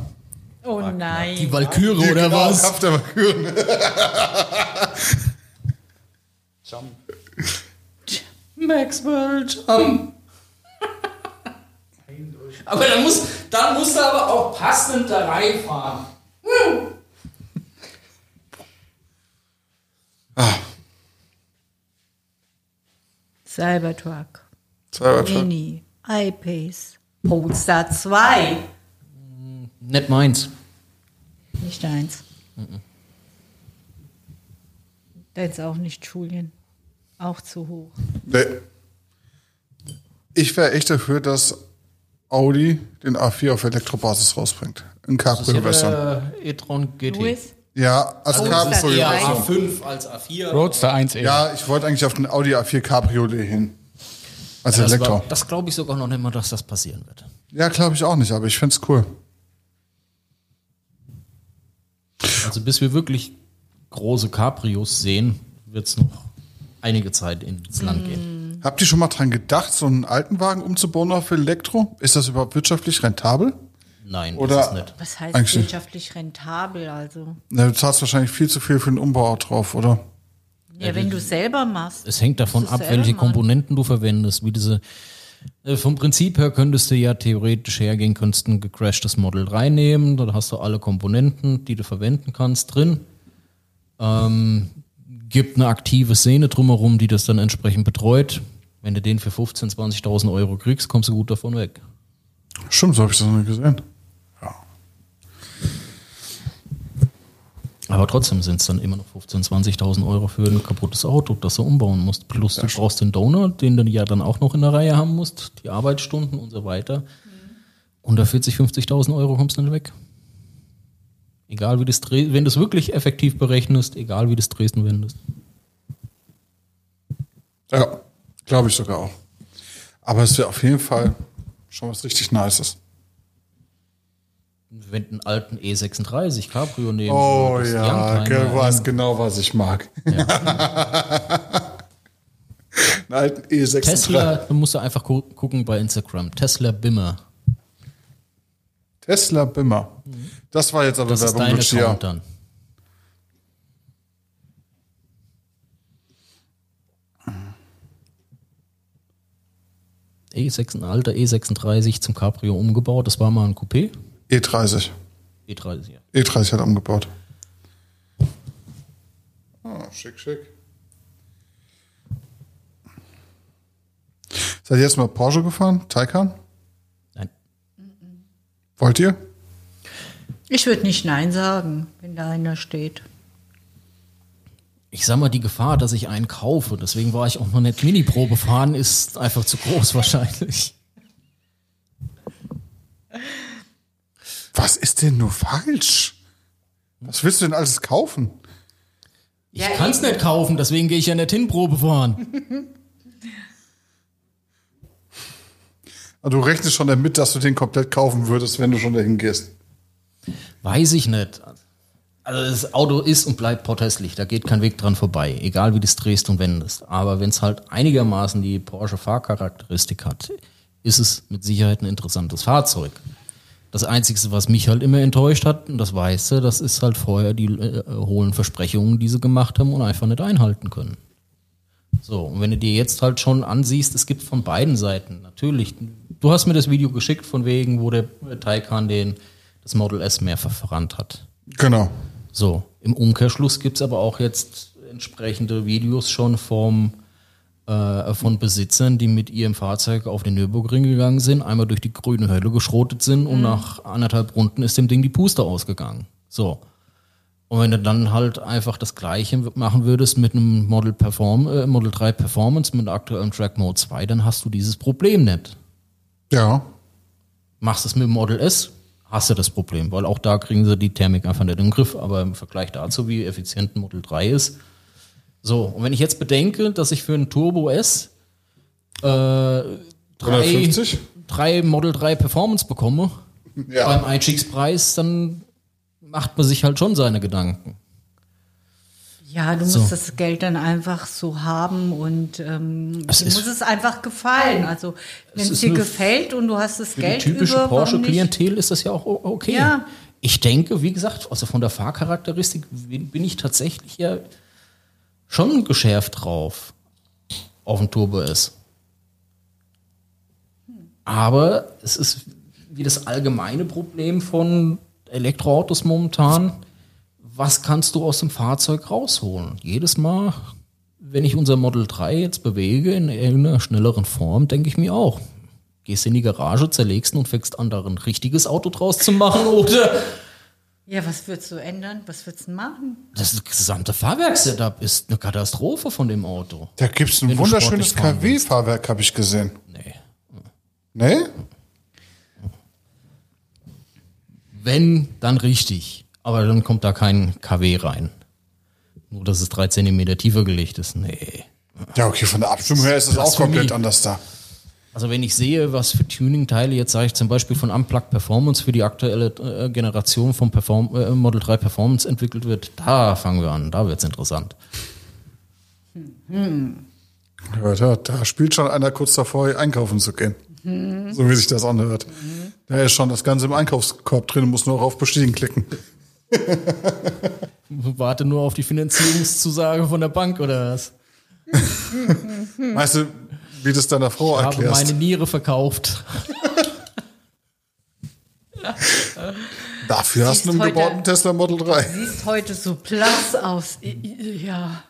Oh nein. Die Walküre oder Genau, was? Kampf der Walküren. Jump. Maxwell Jump. aber dann muss, dann musst du aber auch passend da reinfahren. Cybertruck, Cybertruck. Mini, iPace, Polestar 2. Nicht meins. Nicht eins. Deins auch nicht, Julian. Auch zu hoch. Nee. Ich wäre echt dafür, dass Audi den A4 auf Elektrobasis rausbringt. In Cabrio-Version. E-tron GT. Louis? Ja, als Oh, Cabrio. Eher Nein. A5 als A4. Roadster 1E. Ja, ich wollte eigentlich auf den Audi A4 Cabriolet hin. Als das Elektro. war- das glaube ich sogar noch nicht mal, dass das passieren wird. Ja, glaube ich auch nicht, aber ich find's cool. Also bis wir wirklich große Cabrios sehen, wird es noch einige Zeit ins Land gehen. Habt ihr schon mal dran gedacht, so einen alten Wagen umzubauen auf Elektro? Ist das überhaupt wirtschaftlich rentabel? Nein, Oder- ist es nicht. Was heißt wirtschaftlich rentabel? Also, Na, du zahlst wahrscheinlich viel zu viel für den Umbau drauf, oder? Ja, wenn du selber machst. Es hängt davon ab, welche machen. Komponenten du verwendest. Wie diese, äh, vom Prinzip her könntest du ja theoretisch hergehen, könntest ein gecrashtes Model 3 nehmen, da hast du alle Komponenten, die du verwenden kannst, drin. Ähm, gibt eine aktive Szene drumherum, die das dann entsprechend betreut. Wenn du den für 15.000, 20.000 Euro kriegst, kommst du gut davon weg. Stimmt, so habe ich das noch nicht gesehen. Aber trotzdem sind es dann immer noch 15.000, 20.000 Euro für ein kaputtes Auto, das du umbauen musst. Plus du brauchst den Donor, den du ja dann auch noch in der Reihe haben musst, die Arbeitsstunden und so weiter. Unter 40, 50.000 Euro kommst du nicht weg. Egal wie das drehst, wenn du es wirklich effektiv berechnest, egal wie du es drehst und wendest. Ja, glaube ich sogar auch. Aber es wäre auf jeden Fall schon was richtig Nices. Wenn du einen alten E36 Cabrio nehmen Oh ja, du weißt genau, was ich mag. (laughs) Einen alten E E36. Tesla, da musst du einfach gu gucken bei Instagram. Tesla Bimmer. Tesla Bimmer. Das war jetzt aber Das ist Werbung dein mit Chia. Account dann. E6, ein alter E36 zum Cabrio umgebaut. Das war mal ein Coupé. E30. E30, ja. E30 hat umgebaut. Ah, schick, schick. Seid ihr jetzt mal Porsche gefahren? Taycan? Nein. Wollt ihr? Ich würde nicht Nein sagen, wenn da einer steht. Ich sag mal, die Gefahr, dass ich einen kaufe, deswegen war ich auch noch nicht Mini-Probe fahren, ist einfach zu groß wahrscheinlich. (laughs) Was ist denn nur falsch? Was willst du denn alles kaufen? Ich kann's nicht kaufen, deswegen gehe ich ja nicht hin Probe fahren. Also (laughs) Du rechnest schon damit, dass du den komplett kaufen würdest, wenn du schon dahin gehst. Weiß ich nicht. Also das Auto ist und bleibt protestlich, da geht kein Weg dran vorbei, egal wie du es drehst und wendest. Aber wenn es halt einigermaßen die Porsche Fahrcharakteristik hat, ist es mit Sicherheit ein interessantes Fahrzeug. Das Einzige, was mich halt immer enttäuscht hat, und das weißt du, das ist halt vorher die äh, hohlen Versprechungen, die sie gemacht haben und einfach nicht einhalten können. So, und wenn du dir jetzt halt schon ansiehst, es gibt von beiden Seiten, natürlich, du hast mir das Video geschickt von wegen, wo der Taycan den, das Model S mehrfach verrannt hat. Genau. So, im Umkehrschluss gibt's aber auch jetzt entsprechende Videos schon vom, äh, von Besitzern, die mit ihrem Fahrzeug auf den Nürburgring gegangen sind, einmal durch die grüne Hölle geschrotet sind und nach anderthalb Runden ist dem Ding die Puste ausgegangen. So. Und wenn du dann halt einfach das Gleiche machen würdest mit einem Model, Perform äh, Model 3 Performance mit aktuellem Track Mode 2, dann hast du dieses Problem nicht. Ja. Machst es mit dem Model S, hast du das Problem, weil auch da kriegen sie die Thermik einfach nicht im Griff, aber im Vergleich dazu, wie effizient ein Model 3 ist. So, und wenn ich jetzt bedenke, dass ich für einen Turbo S äh, drei, 350? drei Model 3 Performance bekomme Ja. beim Einstiegspreis, dann macht man sich halt schon seine Gedanken. Ja, du So. musst das Geld dann einfach so haben und ähm, Es dir muss es einfach gefallen. Also wenn es dir gefällt und du hast das Für Geld die typische über, warum nicht? Porsche-Klientel ist das ja auch okay. Ja. Ich denke, wie gesagt, also von der Fahrcharakteristik bin ich tatsächlich ja schon geschärft drauf auf den Turbo S. Aber es ist wie das allgemeine Problem von Elektroautos momentan. Was kannst du aus dem Fahrzeug rausholen? Jedes Mal, wenn ich unser Model 3 jetzt bewege in irgendeiner schnelleren Form, denke ich mir auch, gehst in die Garage, zerlegst und fängst an, da ein richtiges Auto draus zu machen oder Ja, was würdest du ändern? Was würdest du machen? das gesamte Fahrwerkssetup ist eine Katastrophe von dem Auto. Da gibt's ein Wenn du wunderschönes. KW-Fahrwerk, habe ich gesehen. Nee. Nee? Wenn, dann richtig. Aber dann kommt da kein KW rein. Nur, dass es drei Zentimeter tiefer gelegt ist. Nee. Ja, okay, von der Abstimmung her ist es auch Blasphemie. komplett anders da. Also wenn ich sehe, was für Tuning-Teile, jetzt sage ich zum Beispiel von Unplugged Performance für die aktuelle äh, Generation vom Perform äh, Model 3 Performance entwickelt wird, da fangen wir an, da wird's interessant. Ja, da, da spielt schon einer kurz davor, einkaufen zu gehen. So wie sich das anhört. Da ist schon das Ganze im Einkaufskorb drin und muss nur auf Bestätigen klicken. (laughs) Warte nur auf die Finanzierungszusage von der Bank oder was? Weißt du, wie du es deiner Frau Ich habe erklärst? meine Niere verkauft. Dafür hast du einen Siehst gebauten Tesla Model 3. Siehst heute so blass aus. Ja,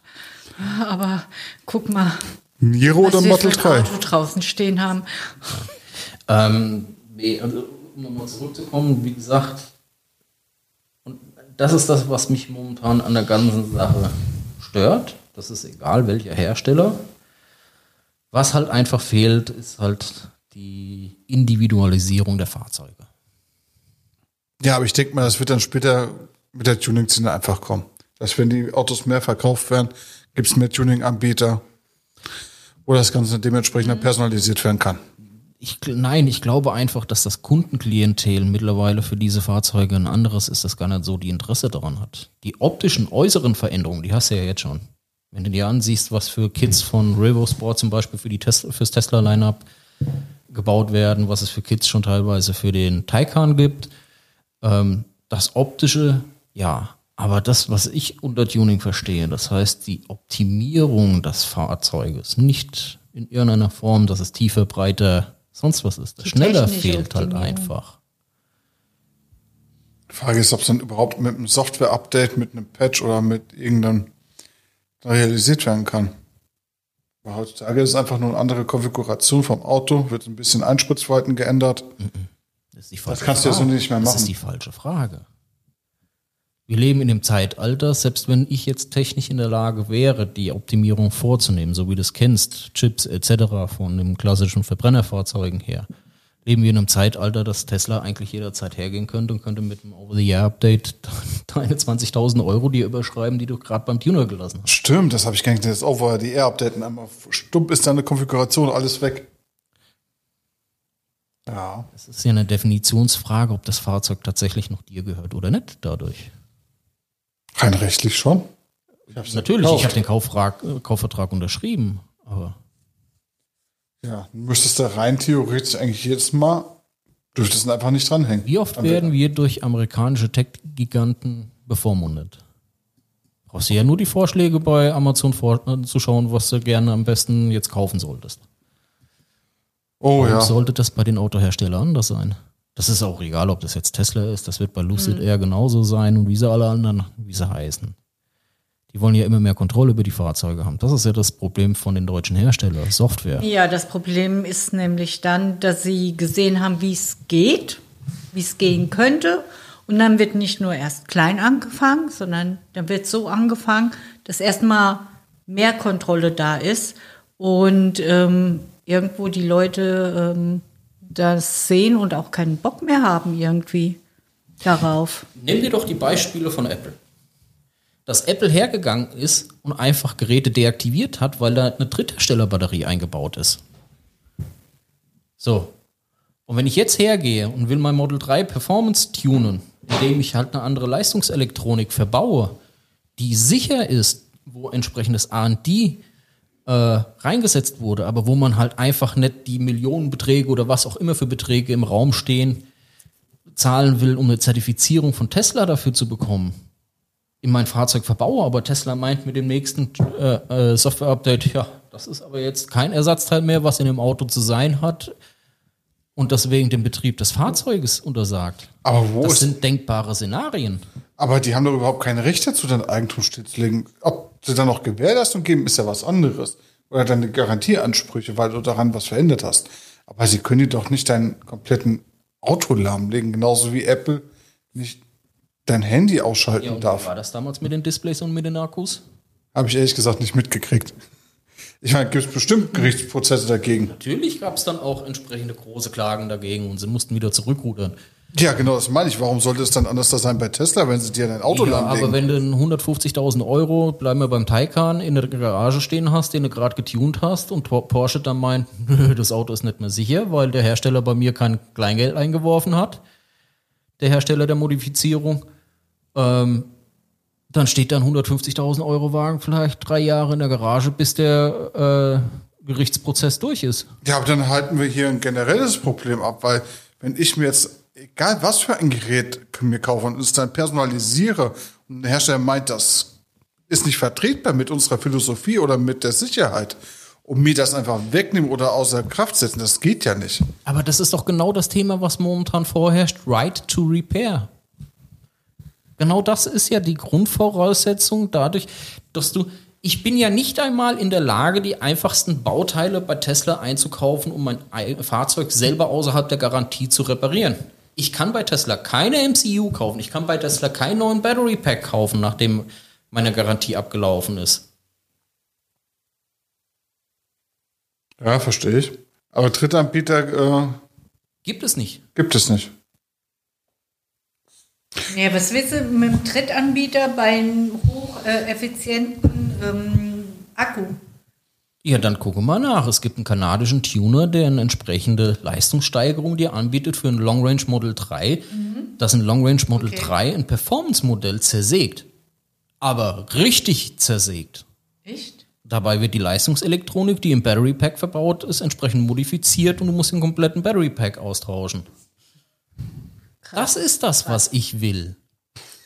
aber guck mal, Niere oder Model für ein 3? Auto draußen stehen haben. Ähm, Nee, also um nochmal zurückzukommen, wie gesagt, und das ist das, was mich momentan an der ganzen Sache stört. Das ist egal, welcher Hersteller. Was halt einfach fehlt, ist halt die Individualisierung der Fahrzeuge. Ja, aber ich denke mal, das wird dann später mit der Tuning-Szene einfach kommen. Dass wenn die Autos mehr verkauft werden, gibt es mehr Tuning-Anbieter, wo das Ganze dementsprechend personalisiert werden kann. Ich, nein, ich glaube einfach, dass das Kundenklientel mittlerweile für diese Fahrzeuge ein anderes ist, das gar nicht so die Interesse daran hat. Die optischen äußeren Veränderungen, die hast du ja jetzt schon. Wenn du dir ansiehst, was für Kits von Revo Sport zum Beispiel für die Tesla, fürs Tesla-Line-Up gebaut werden, was es für Kits schon teilweise für den Taycan gibt, ähm, das optische, ja, aber das, was ich unter Tuning verstehe, das heißt die Optimierung des Fahrzeuges, nicht in irgendeiner Form, dass es tiefer, breiter, sonst was ist. Das schneller fehlt halt einfach. Die Frage ist, ob es dann überhaupt mit einem Software-Update, mit einem Patch oder mit irgendeinem realisiert werden kann. Weil heutzutage ist es einfach nur eine andere Konfiguration vom Auto, wird ein bisschen Einspritzverhalten geändert. Das, ist die falsche kannst du ja so Frage. nicht mehr Das machen. ist die falsche Frage. Wir leben in dem Zeitalter, selbst wenn ich jetzt technisch in der Lage wäre, die Optimierung vorzunehmen, so wie du es kennst, Chips etc. von den klassischen Verbrennerfahrzeugen her, leben wir in einem Zeitalter, dass Tesla eigentlich jederzeit hergehen könnte und könnte mit einem Over-the-Air-Update (laughs) deine 20.000 Euro dir überschreiben, die du gerade beim Tuner gelassen hast. Stimmt, das habe ich gar nicht. Das over die Air-Updaten einmal stumpf ist deine Konfiguration, alles weg. Ja. Es ist ja eine Definitionsfrage, ob das Fahrzeug tatsächlich noch dir gehört oder nicht dadurch. Rein rechtlich schon. Ich Natürlich, ich habe den Kaufvertrag, äh, Kaufvertrag unterschrieben, aber Ja, du müsstest da rein theoretisch eigentlich jedes Mal, dürftest du einfach nicht dranhängen. Wie oft werden wir durch amerikanische Tech-Giganten bevormundet? Brauchst du ja nur die Vorschläge bei Amazon vor, äh, zu schauen, was du gerne am besten jetzt kaufen solltest. Oh Warum ja. sollte das bei den Autoherstellern anders sein? Das ist auch egal, ob das jetzt Tesla ist, das wird bei Lucid Air genauso sein und wie sie alle anderen, wie sie heißen. Die wollen ja immer mehr Kontrolle über die Fahrzeuge haben. Das ist ja das Problem von den deutschen Herstellern, Software. Ja, das Problem ist nämlich dann, dass sie gesehen haben, wie es geht, wie es gehen könnte. Und dann wird nicht nur erst klein angefangen, sondern dann wird so angefangen, dass erstmal mehr Kontrolle da ist und ähm, irgendwo die Leute ähm, das sehen und auch keinen Bock mehr haben irgendwie darauf. Nimm dir doch die Beispiele von Apple. Dass Apple hergegangen ist und einfach Geräte deaktiviert hat, weil da eine Drittherstellerbatterie eingebaut ist. So. Und wenn ich jetzt hergehe und will mein Model 3 Performance tunen, indem ich halt eine andere Leistungselektronik verbaue, die sicher ist, wo entsprechendes A&D äh, reingesetzt wurde, aber wo man halt einfach nicht die Millionenbeträge oder was auch immer für Beträge im Raum stehen, zahlen will, um eine Zertifizierung von Tesla dafür zu bekommen, in mein Fahrzeug verbaue, aber Tesla meint mit dem nächsten äh, äh, Software-Update, ja, das ist aber jetzt kein Ersatzteil mehr, was in dem Auto zu sein hat und deswegen den Betrieb des Fahrzeuges untersagt. Aber wo Das sind denkbare Szenarien. aber die haben doch überhaupt keine Rechte zu deinem Eigentum stillzulegen. Ob sie dann noch Gewährleistung geben, ist ja was anderes. Oder deine Garantieansprüche, weil du daran was verändert hast. Aber sie können dir doch nicht deinen kompletten Auto lahmlegen, genauso wie Apple nicht dein Handy ausschalten Ja, wie darf. war das damals mit den Displays und mit den Akkus? Habe ich ehrlich gesagt nicht mitgekriegt. Ich meine, gibt es bestimmt Gerichtsprozesse dagegen. Natürlich gab es dann auch entsprechende große Klagen dagegen und sie mussten wieder zurückrudern. Ja, genau, das meine ich. Warum sollte es dann anders da sein bei Tesla, wenn sie dir dein Auto Ja, lahmlegen? aber wenn du einen 150.000 Euro, bleiben wir beim Taycan, in der Garage stehen hast, den du gerade getunt hast und Porsche dann meint, (laughs) nö, das Auto ist nicht mehr sicher, weil der Hersteller bei mir kein Kleingeld eingeworfen hat, der Hersteller der Modifizierung, ähm, dann steht da ein 150.000 Euro Wagen vielleicht drei Jahre in der Garage, bis der äh, Gerichtsprozess durch ist. Ja, aber dann halten wir hier ein generelles Problem ab, weil wenn ich mir jetzt, egal was für ein Gerät mir kaufe und es dann personalisiere und der Hersteller meint, das ist nicht vertretbar mit unserer Philosophie oder mit der Sicherheit und mir das einfach wegnehmen oder außer Kraft setzen, das geht ja nicht. Aber das ist doch genau das Thema, was momentan vorherrscht, Right to Repair. Genau das ist ja die Grundvoraussetzung dadurch, dass du, ich bin ja nicht einmal in der Lage, die einfachsten Bauteile bei Tesla einzukaufen, um mein Ei- Fahrzeug selber außerhalb der Garantie zu reparieren. Ich kann bei Tesla keine MCU kaufen. Ich kann bei Tesla keinen neuen Battery Pack kaufen, nachdem meine Garantie abgelaufen ist. Ja, verstehe ich. Aber Drittanbieter äh, Gibt es nicht. gibt es nicht. Ja, was willst du mit dem Drittanbieter bei einem hocheffizienten ähm, Akku? Ja, dann gucke mal nach. Es gibt einen kanadischen Tuner, der eine entsprechende Leistungssteigerung dir anbietet für ein Long Range Model 3, das ein Long Range Model Okay. 3 ein Performance-Modell zersägt. Aber richtig zersägt. Echt? Dabei wird die Leistungselektronik, die im Battery Pack verbaut ist, entsprechend modifiziert und du musst den kompletten Battery Pack austauschen. Das ist das, was ich will.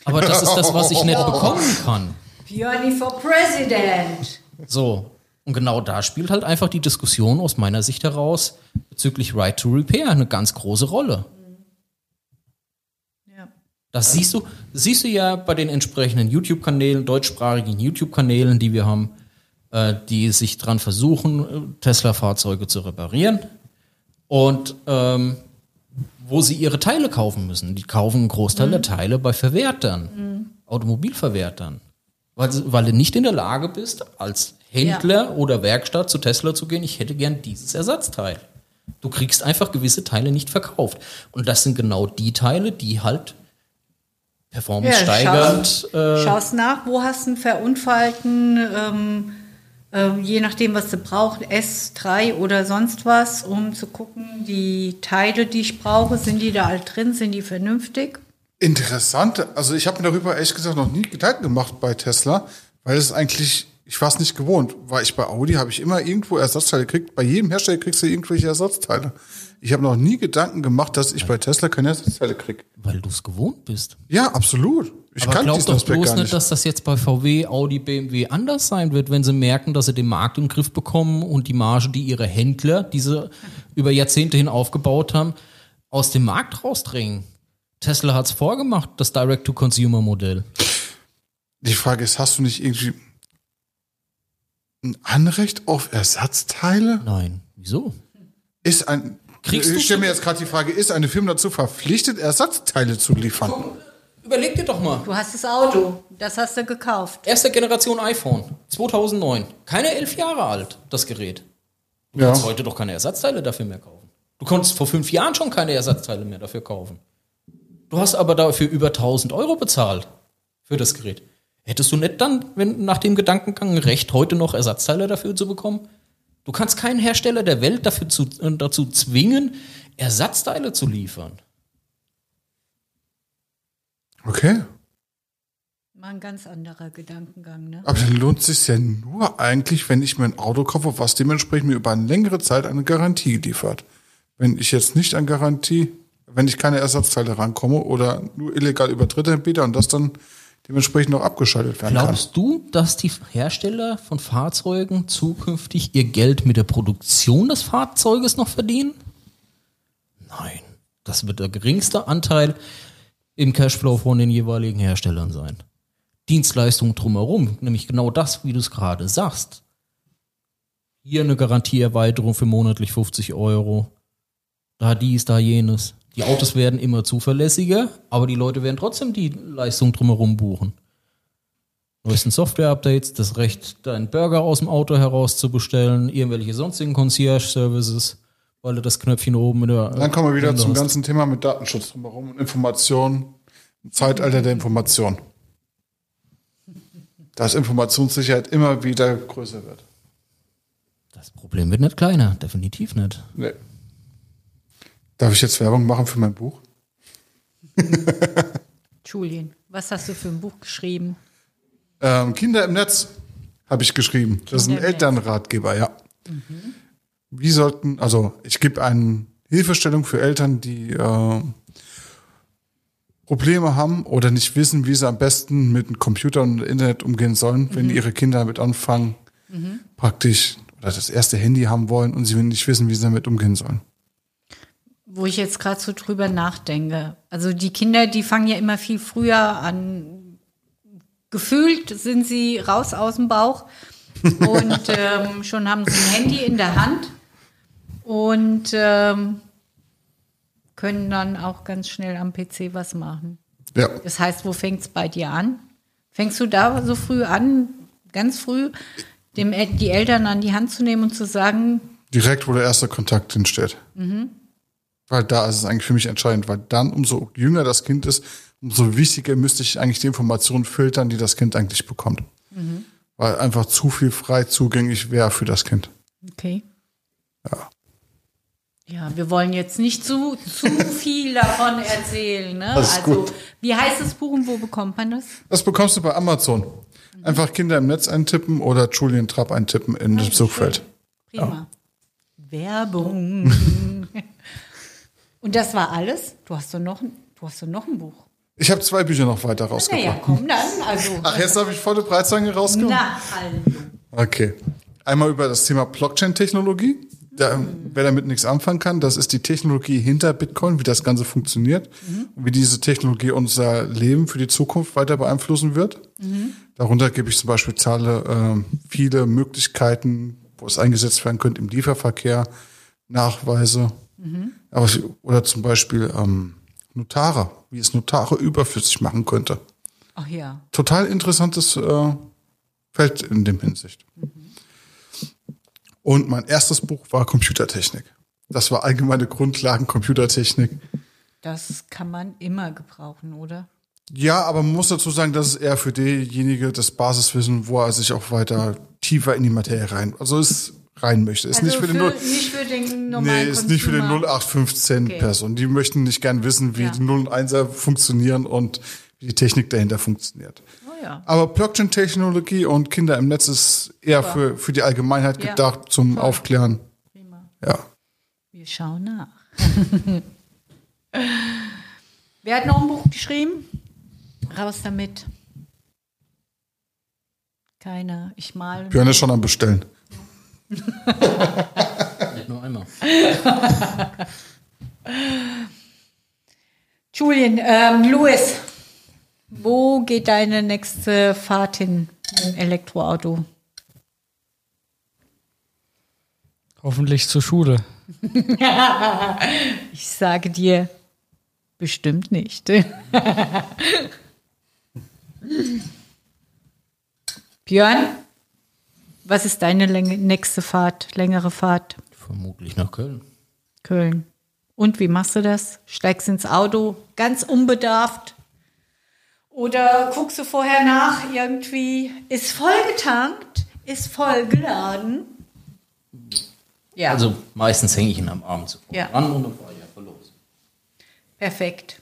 Aber das ist das, was ich nicht (laughs) bekommen kann. Björni for President. So. Und genau da spielt halt einfach die Diskussion aus meiner Sicht heraus bezüglich Right to Repair eine ganz große Rolle. Ja. Das siehst du, siehst du ja bei den entsprechenden YouTube-Kanälen, deutschsprachigen YouTube-Kanälen, die wir haben, äh, die sich dran versuchen, äh, Tesla-Fahrzeuge zu reparieren. Und ähm, wo sie ihre Teile kaufen müssen. Die kaufen einen Großteil der Teile bei Verwertern, Automobilverwertern. Weil, weil du nicht in der Lage bist, als Händler oder Werkstatt zu Tesla zu gehen, ich hätte gern dieses Ersatzteil. Du kriegst einfach gewisse Teile nicht verkauft. Und das sind genau die Teile, die halt performance Ja, steigernd. Äh, Schaust nach, wo hast du einen verunfallten, ähm, je nachdem, was du brauchst, S3 oder sonst was, um zu gucken, die Teile, die ich brauche, sind die da alt drin, sind die vernünftig? Interessant. Also ich habe mir darüber ehrlich gesagt noch nie Gedanken gemacht bei Tesla, weil es eigentlich, ich war es nicht gewohnt. War ich bei Audi, habe ich immer irgendwo Ersatzteile gekriegt. Bei jedem Hersteller kriegst du irgendwelche Ersatzteile. Ich habe noch nie Gedanken gemacht, dass ich bei Tesla keine Ersatzteile krieg. weil du es gewohnt bist. Ja, absolut. Ich Aber kann glaub doch bloß nicht, nicht. dass das jetzt bei VW, Audi, BMW anders sein wird, wenn sie merken, dass sie den Markt im Griff bekommen und die Marge, die ihre Händler, die sie über Jahrzehnte hin aufgebaut haben, aus dem Markt rausdrängen. Tesla hat's vorgemacht, das Direct-to-Consumer-Modell. Die Frage ist, hast du nicht irgendwie ein Anrecht auf Ersatzteile? Nein, wieso? Ist ein Kriegst du ich stelle mir jetzt gerade die Frage, ist eine Firma dazu verpflichtet, Ersatzteile zu liefern? Überleg dir doch mal. Du hast das Auto, das hast du gekauft. Erste Generation iPhone, 2009. Keine elf Jahre alt, das Gerät. Du Ja. kannst heute doch keine Ersatzteile dafür mehr kaufen. Du konntest vor fünf Jahren schon keine Ersatzteile mehr dafür kaufen. Du hast aber dafür über 1000 Euro bezahlt für das Gerät. Hättest du nicht dann, wenn nach dem Gedankengang Recht, heute noch Ersatzteile dafür zu bekommen? Du kannst keinen Hersteller der Welt dafür zu, äh, dazu zwingen, Ersatzteile zu liefern. Okay. Mal ein ganz anderer Gedankengang, ne? Aber dann lohnt es sich ja nur eigentlich, wenn ich mir ein Auto kaufe, was dementsprechend mir über eine längere Zeit eine Garantie liefert. Wenn ich jetzt nicht an Garantie, wenn ich keine Ersatzteile rankomme oder nur illegal über Drittanbieter und das dann dementsprechend noch abgeschaltet werden kann. Glaubst du, dass die Hersteller von Fahrzeugen zukünftig ihr Geld mit der Produktion des Fahrzeuges noch verdienen? Nein. Das wird der geringste Anteil im Cashflow von den jeweiligen Herstellern sein. Dienstleistungen drumherum, nämlich genau das, wie du es gerade sagst. Hier eine Garantieerweiterung für monatlich 50 Euro. Da dies, da jenes. Die Autos werden immer zuverlässiger, aber die Leute werden trotzdem die Leistung drumherum buchen neuesten Software-Updates, das Recht, deinen Burger aus dem Auto herauszubestellen, irgendwelche sonstigen Concierge-Services, weil du das Knöpfchen oben in der. Dann kommen wir wieder zum hast. ganzen Thema mit Datenschutz drumherum und Information, im Zeitalter der Information. Dass Informationssicherheit immer wieder größer wird. Das Problem wird nicht kleiner, definitiv nicht. Nee. Darf ich jetzt Werbung machen für mein Buch? (laughs) Julien, was hast du für ein Buch geschrieben? Ähm, Kinder im Netz habe ich geschrieben. Das ist ein Kinder. Elternratgeber, ja. Wie sollten, also ich gebe eine Hilfestellung für Eltern, die äh, Probleme haben oder nicht wissen, wie sie am besten mit dem Computer und Internet umgehen sollen, wenn ihre Kinder damit anfangen, praktisch oder das erste Handy haben wollen und sie nicht wissen, wie sie damit umgehen sollen. Wo ich jetzt gerade so drüber nachdenke. Also die Kinder, die fangen ja immer viel früher an. Gefühlt sind sie raus aus dem Bauch. (laughs) Und ähm, schon haben sie ein Handy in der Hand und ähm, können dann auch ganz schnell am PC was machen. Ja. Das heißt, wo fängt es bei dir an? Fängst du da so früh an, ganz früh, dem, die Eltern an die Hand zu nehmen und zu sagen, Direkt, wo der erste Kontakt hinsteht. Weil da ist es eigentlich für mich entscheidend, weil dann, umso jünger das Kind ist, umso wichtiger müsste ich eigentlich die Informationen filtern, die das Kind eigentlich bekommt. Weil einfach zu viel frei zugänglich wäre für das Kind. okay. Ja. Ja, wir wollen jetzt nicht zu, zu (laughs) viel davon erzählen. Ne? Das ist also, gut. wie heißt das Buch und wo bekommt man das? Das bekommst du bei Amazon. Einfach Kinder im Netz eintippen oder Julian Trapp eintippen in das Suchfeld. Prima. Werbung. (laughs) und das war alles? Du hast doch noch, ein- du hast doch noch ein Buch. Ich habe zwei Bücher noch weiter rausgebracht. komm dann. Also, Ach, jetzt darf ich volle Breitzange rauskommen? na, hallo. Okay. Einmal über das Thema Blockchain-Technologie. Da, wer damit nichts anfangen kann, das ist die Technologie hinter Bitcoin, wie das Ganze funktioniert und wie diese Technologie unser Leben für die Zukunft weiter beeinflussen wird. Darunter gebe ich zum Beispiel Zahle, ähm, viele Möglichkeiten, wo es eingesetzt werden könnte im Lieferverkehr, Nachweise. Aber, oder zum Beispiel ähm, Notare, wie es Notare überflüssig machen könnte Ach ja. total interessantes äh, Feld in dem Hinsicht. Und mein erstes Buch war Computertechnik. Das war allgemeine Grundlagen Computertechnik. Das kann man immer gebrauchen, oder? Ja, aber man muss dazu sagen, das ist eher für denjenige das Basiswissen, wo er sich auch weiter tiefer in die Materie rein, also ist rein möchte. Ist nicht für den Null, Also nicht für den normalen nee, ist nicht für den Consumer. 0815 Okay. Person. Die möchten nicht gern wissen, wie Ja. die 0 und 1er funktionieren und wie die Technik dahinter funktioniert. Ja. Aber Blockchain-Technologie und Kinder im Netz ist eher für, für die Allgemeinheit Ja. gedacht, zum Aufklären. Prima. Ja. Wir schauen nach. (laughs) Wer hat noch ein Buch geschrieben? Raus damit. Keiner. Ich mal. Björn ist schon am Bestellen. (laughs) Nicht nur einmal. (laughs) Julian, ähm, Louis, wo geht deine nächste Fahrt hin dem Elektroauto? Hoffentlich zur Schule. (laughs) Ich sage dir, bestimmt nicht. (laughs) Björn, was ist deine Länge, nächste Fahrt, längere Fahrt? Vermutlich nach Köln. Köln. Und wie machst du das? Steigst ins Auto, ganz unbedarft? Oder guckst du vorher nach, irgendwie, ist voll getankt, ist voll geladen? Ja, Also meistens hänge ich ihn am Abend sofort Ja. an und dann fahre ich einfach los. perfekt.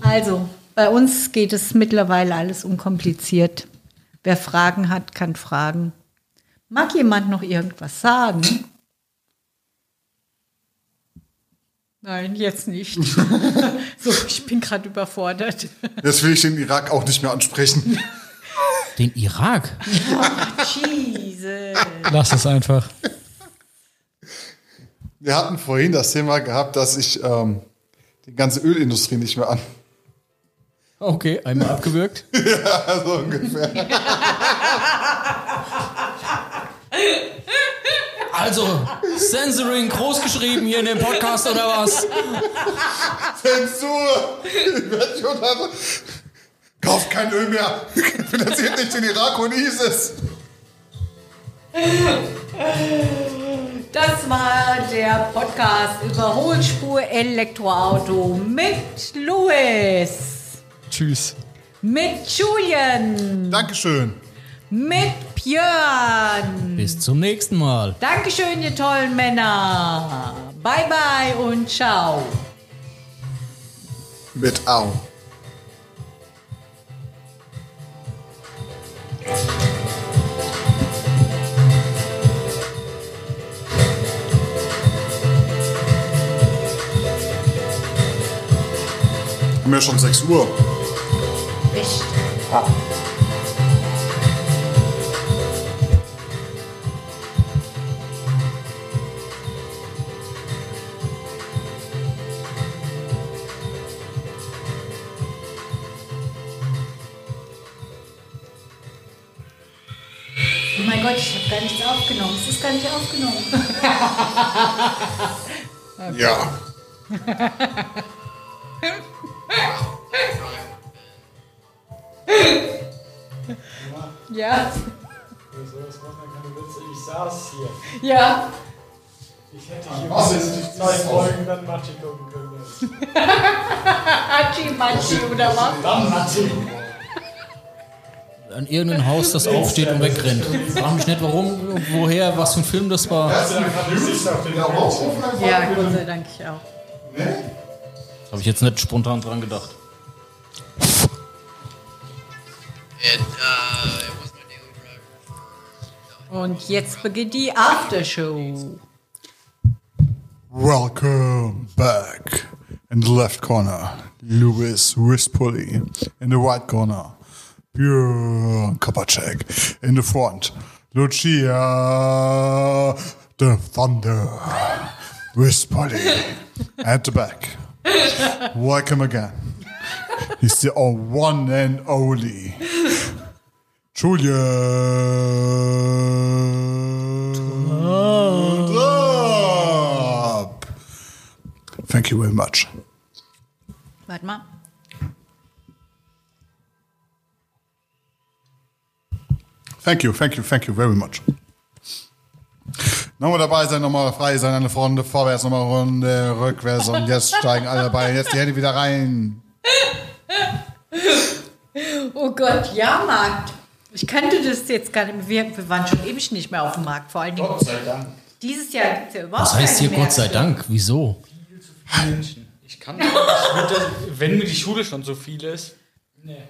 Also, bei uns geht es mittlerweile alles unkompliziert. Wer Fragen hat, kann fragen. Mag jemand noch irgendwas sagen? Nein, jetzt nicht. (laughs) so, ich bin gerade überfordert. Jetzt will ich den Irak auch nicht mehr ansprechen. Den Irak? Jesus. Lass es einfach. Wir hatten vorhin das Thema gehabt, dass ich ähm, die ganze Ölindustrie nicht mehr an. Okay, einmal (laughs) abgewürgt. so ungefähr. (laughs) Also, Censoring groß geschrieben hier in dem Podcast oder was? Zensur! Ich werd schon Kauft kein Öl mehr! Finanziert nicht den Irak und ISIS! Das war der Podcast Überholspur Elektroauto mit Louis, Tschüss. mit Julian, Dankeschön! mit Björn. Bis zum nächsten Mal. Dankeschön, ihr tollen Männer. Bye bye und ciao. Mit Au. Haben ja schon 6 Uhr. Echt? Oh Gott, ich habe gar nichts aufgenommen. Es ist gar nicht aufgenommen. (laughs) Ja. Ja. Sowas macht man keine Witze. Ich saß hier. Ja. Ich hätte hier Was ist die zwei Folgen dann Matschi gucken können. (laughs) Hachi Machi oder was? Dann Matschi. An irgendein Haus, das aufsteht und wegrennt. Frag mich nicht warum, woher, was für ein Film das war. Ja, Gott sei Dank ich auch. Habe ich jetzt nicht spontan dran gedacht. Und jetzt beginnt die Aftershow. Welcome back. In the left corner, Louis Rispoli. In the right corner, Björn Kopacek. In the front, Lucia the Thunder Rispoli. At the back, welcome again. He's the one and only Julia. Thank you very much. Warte mal. Thank you, thank you, thank you very much. Nochmal dabei sein, nochmal frei sein, eine Runde vorwärts, nochmal Runde rückwärts und jetzt steigen alle dabei. Jetzt die Hände wieder rein. Oh Gott, Jahrmarkt. Ich kannte das jetzt gar nicht mehr. Wir, wir waren schon ewig nicht mehr auf dem Markt. Vor allen Dingen Gott sei Dank. dieses Jahr gibt es ja überhaupt Was heißt hier Gott sei. Dank? Wieso? Menschen. Ich kann das nicht. Wenn mir die Schule schon so viel ist. Nee.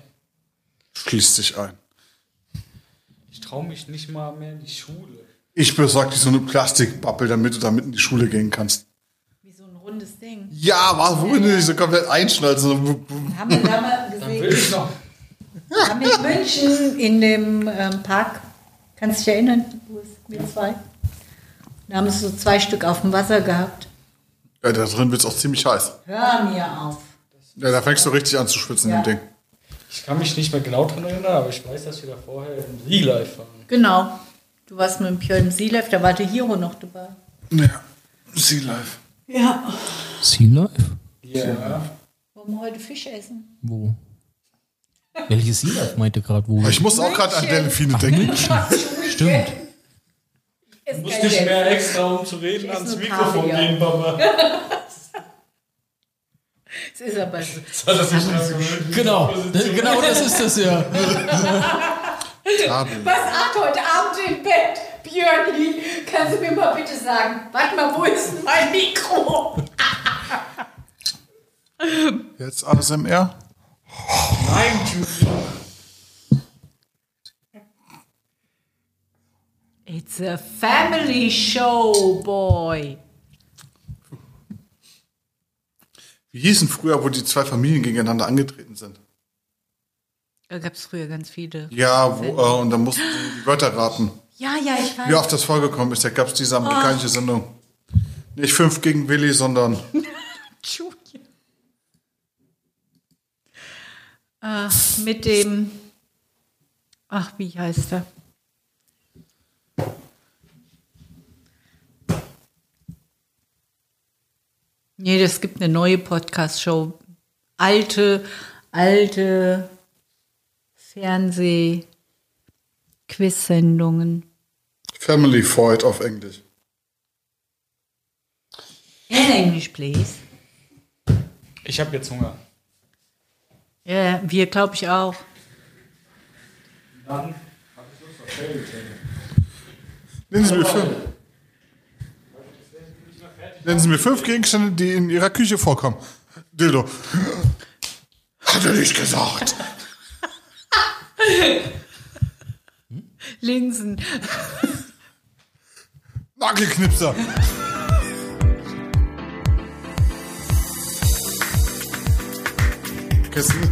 Schließt sich ein. Ich traue mich nicht mal mehr in die Schule. Ich besorge dir so eine Plastikpappel, damit du damit in die Schule gehen kannst. Wie so ein rundes Ding. Ja, was, wohin du dich so komplett einschnalzen? Haben wir da mal Will gesehen? ich noch. Haben wir in München in dem ähm, Park, kannst du dich erinnern, Louis, wir zwei? Da haben sie so zwei Stück auf dem Wasser gehabt. Ja, da drin wird's auch ziemlich heiß. Hör mir auf. Ja, da fängst du richtig an zu schwitzen, Ja. im Ding. Ich kann mich nicht mehr genau dran erinnern, aber ich weiß, dass wir da vorher im Sea Life waren. Genau. Du warst mit dem Björn im Sea Life, da war der Hiro noch dabei. Ja. Sea Life. Ja. Sea Life? Ja. Wollen wir heute Fisch essen? Wo? Welches Sea Life meinte gerade wo? Ich muss auch gerade an Delfine denken. Stimmt. Ist Muss kein nicht mehr extra, um zu reden, ans Mikrofon Kaviar. gehen, Papa. (laughs) Es ist aber so. (laughs) Das hat das so. Genau, genau das ist das ja. Was ach, heute Abend im Bett? Björni, kannst du mir mal bitte sagen, warte mal, wo ist mein Mikro? (laughs) Jetzt ASMR? Nein, Julia. It's a family show, boy. Wie hießen früher, wo die zwei Familien gegeneinander angetreten sind? Da gab es früher ganz viele. Ja, wo, äh, und dann mussten die die Wörter raten. Ja, ja, ich weiß. Wie oft das vorgekommen ist, da gab es diese amerikanische Sendung. Nicht fünf gegen Willi, sondern (laughs) Julia. Ach, mit dem. Ach, wie heißt er? Nee, das gibt eine neue Podcast-Show. Alte, alte Fernseh-Quiz-Sendungen. Family Freud auf Englisch. In English, please. Ich habe jetzt Hunger. Ja, wir glaube ich auch. Dann Nennen Sie mir fünf. Nennen Sie mir fünf Gegenstände, die in Ihrer Küche vorkommen. Dildo. Hat er nicht gesagt. (laughs) Linsen. Nagelknipser. Kissen.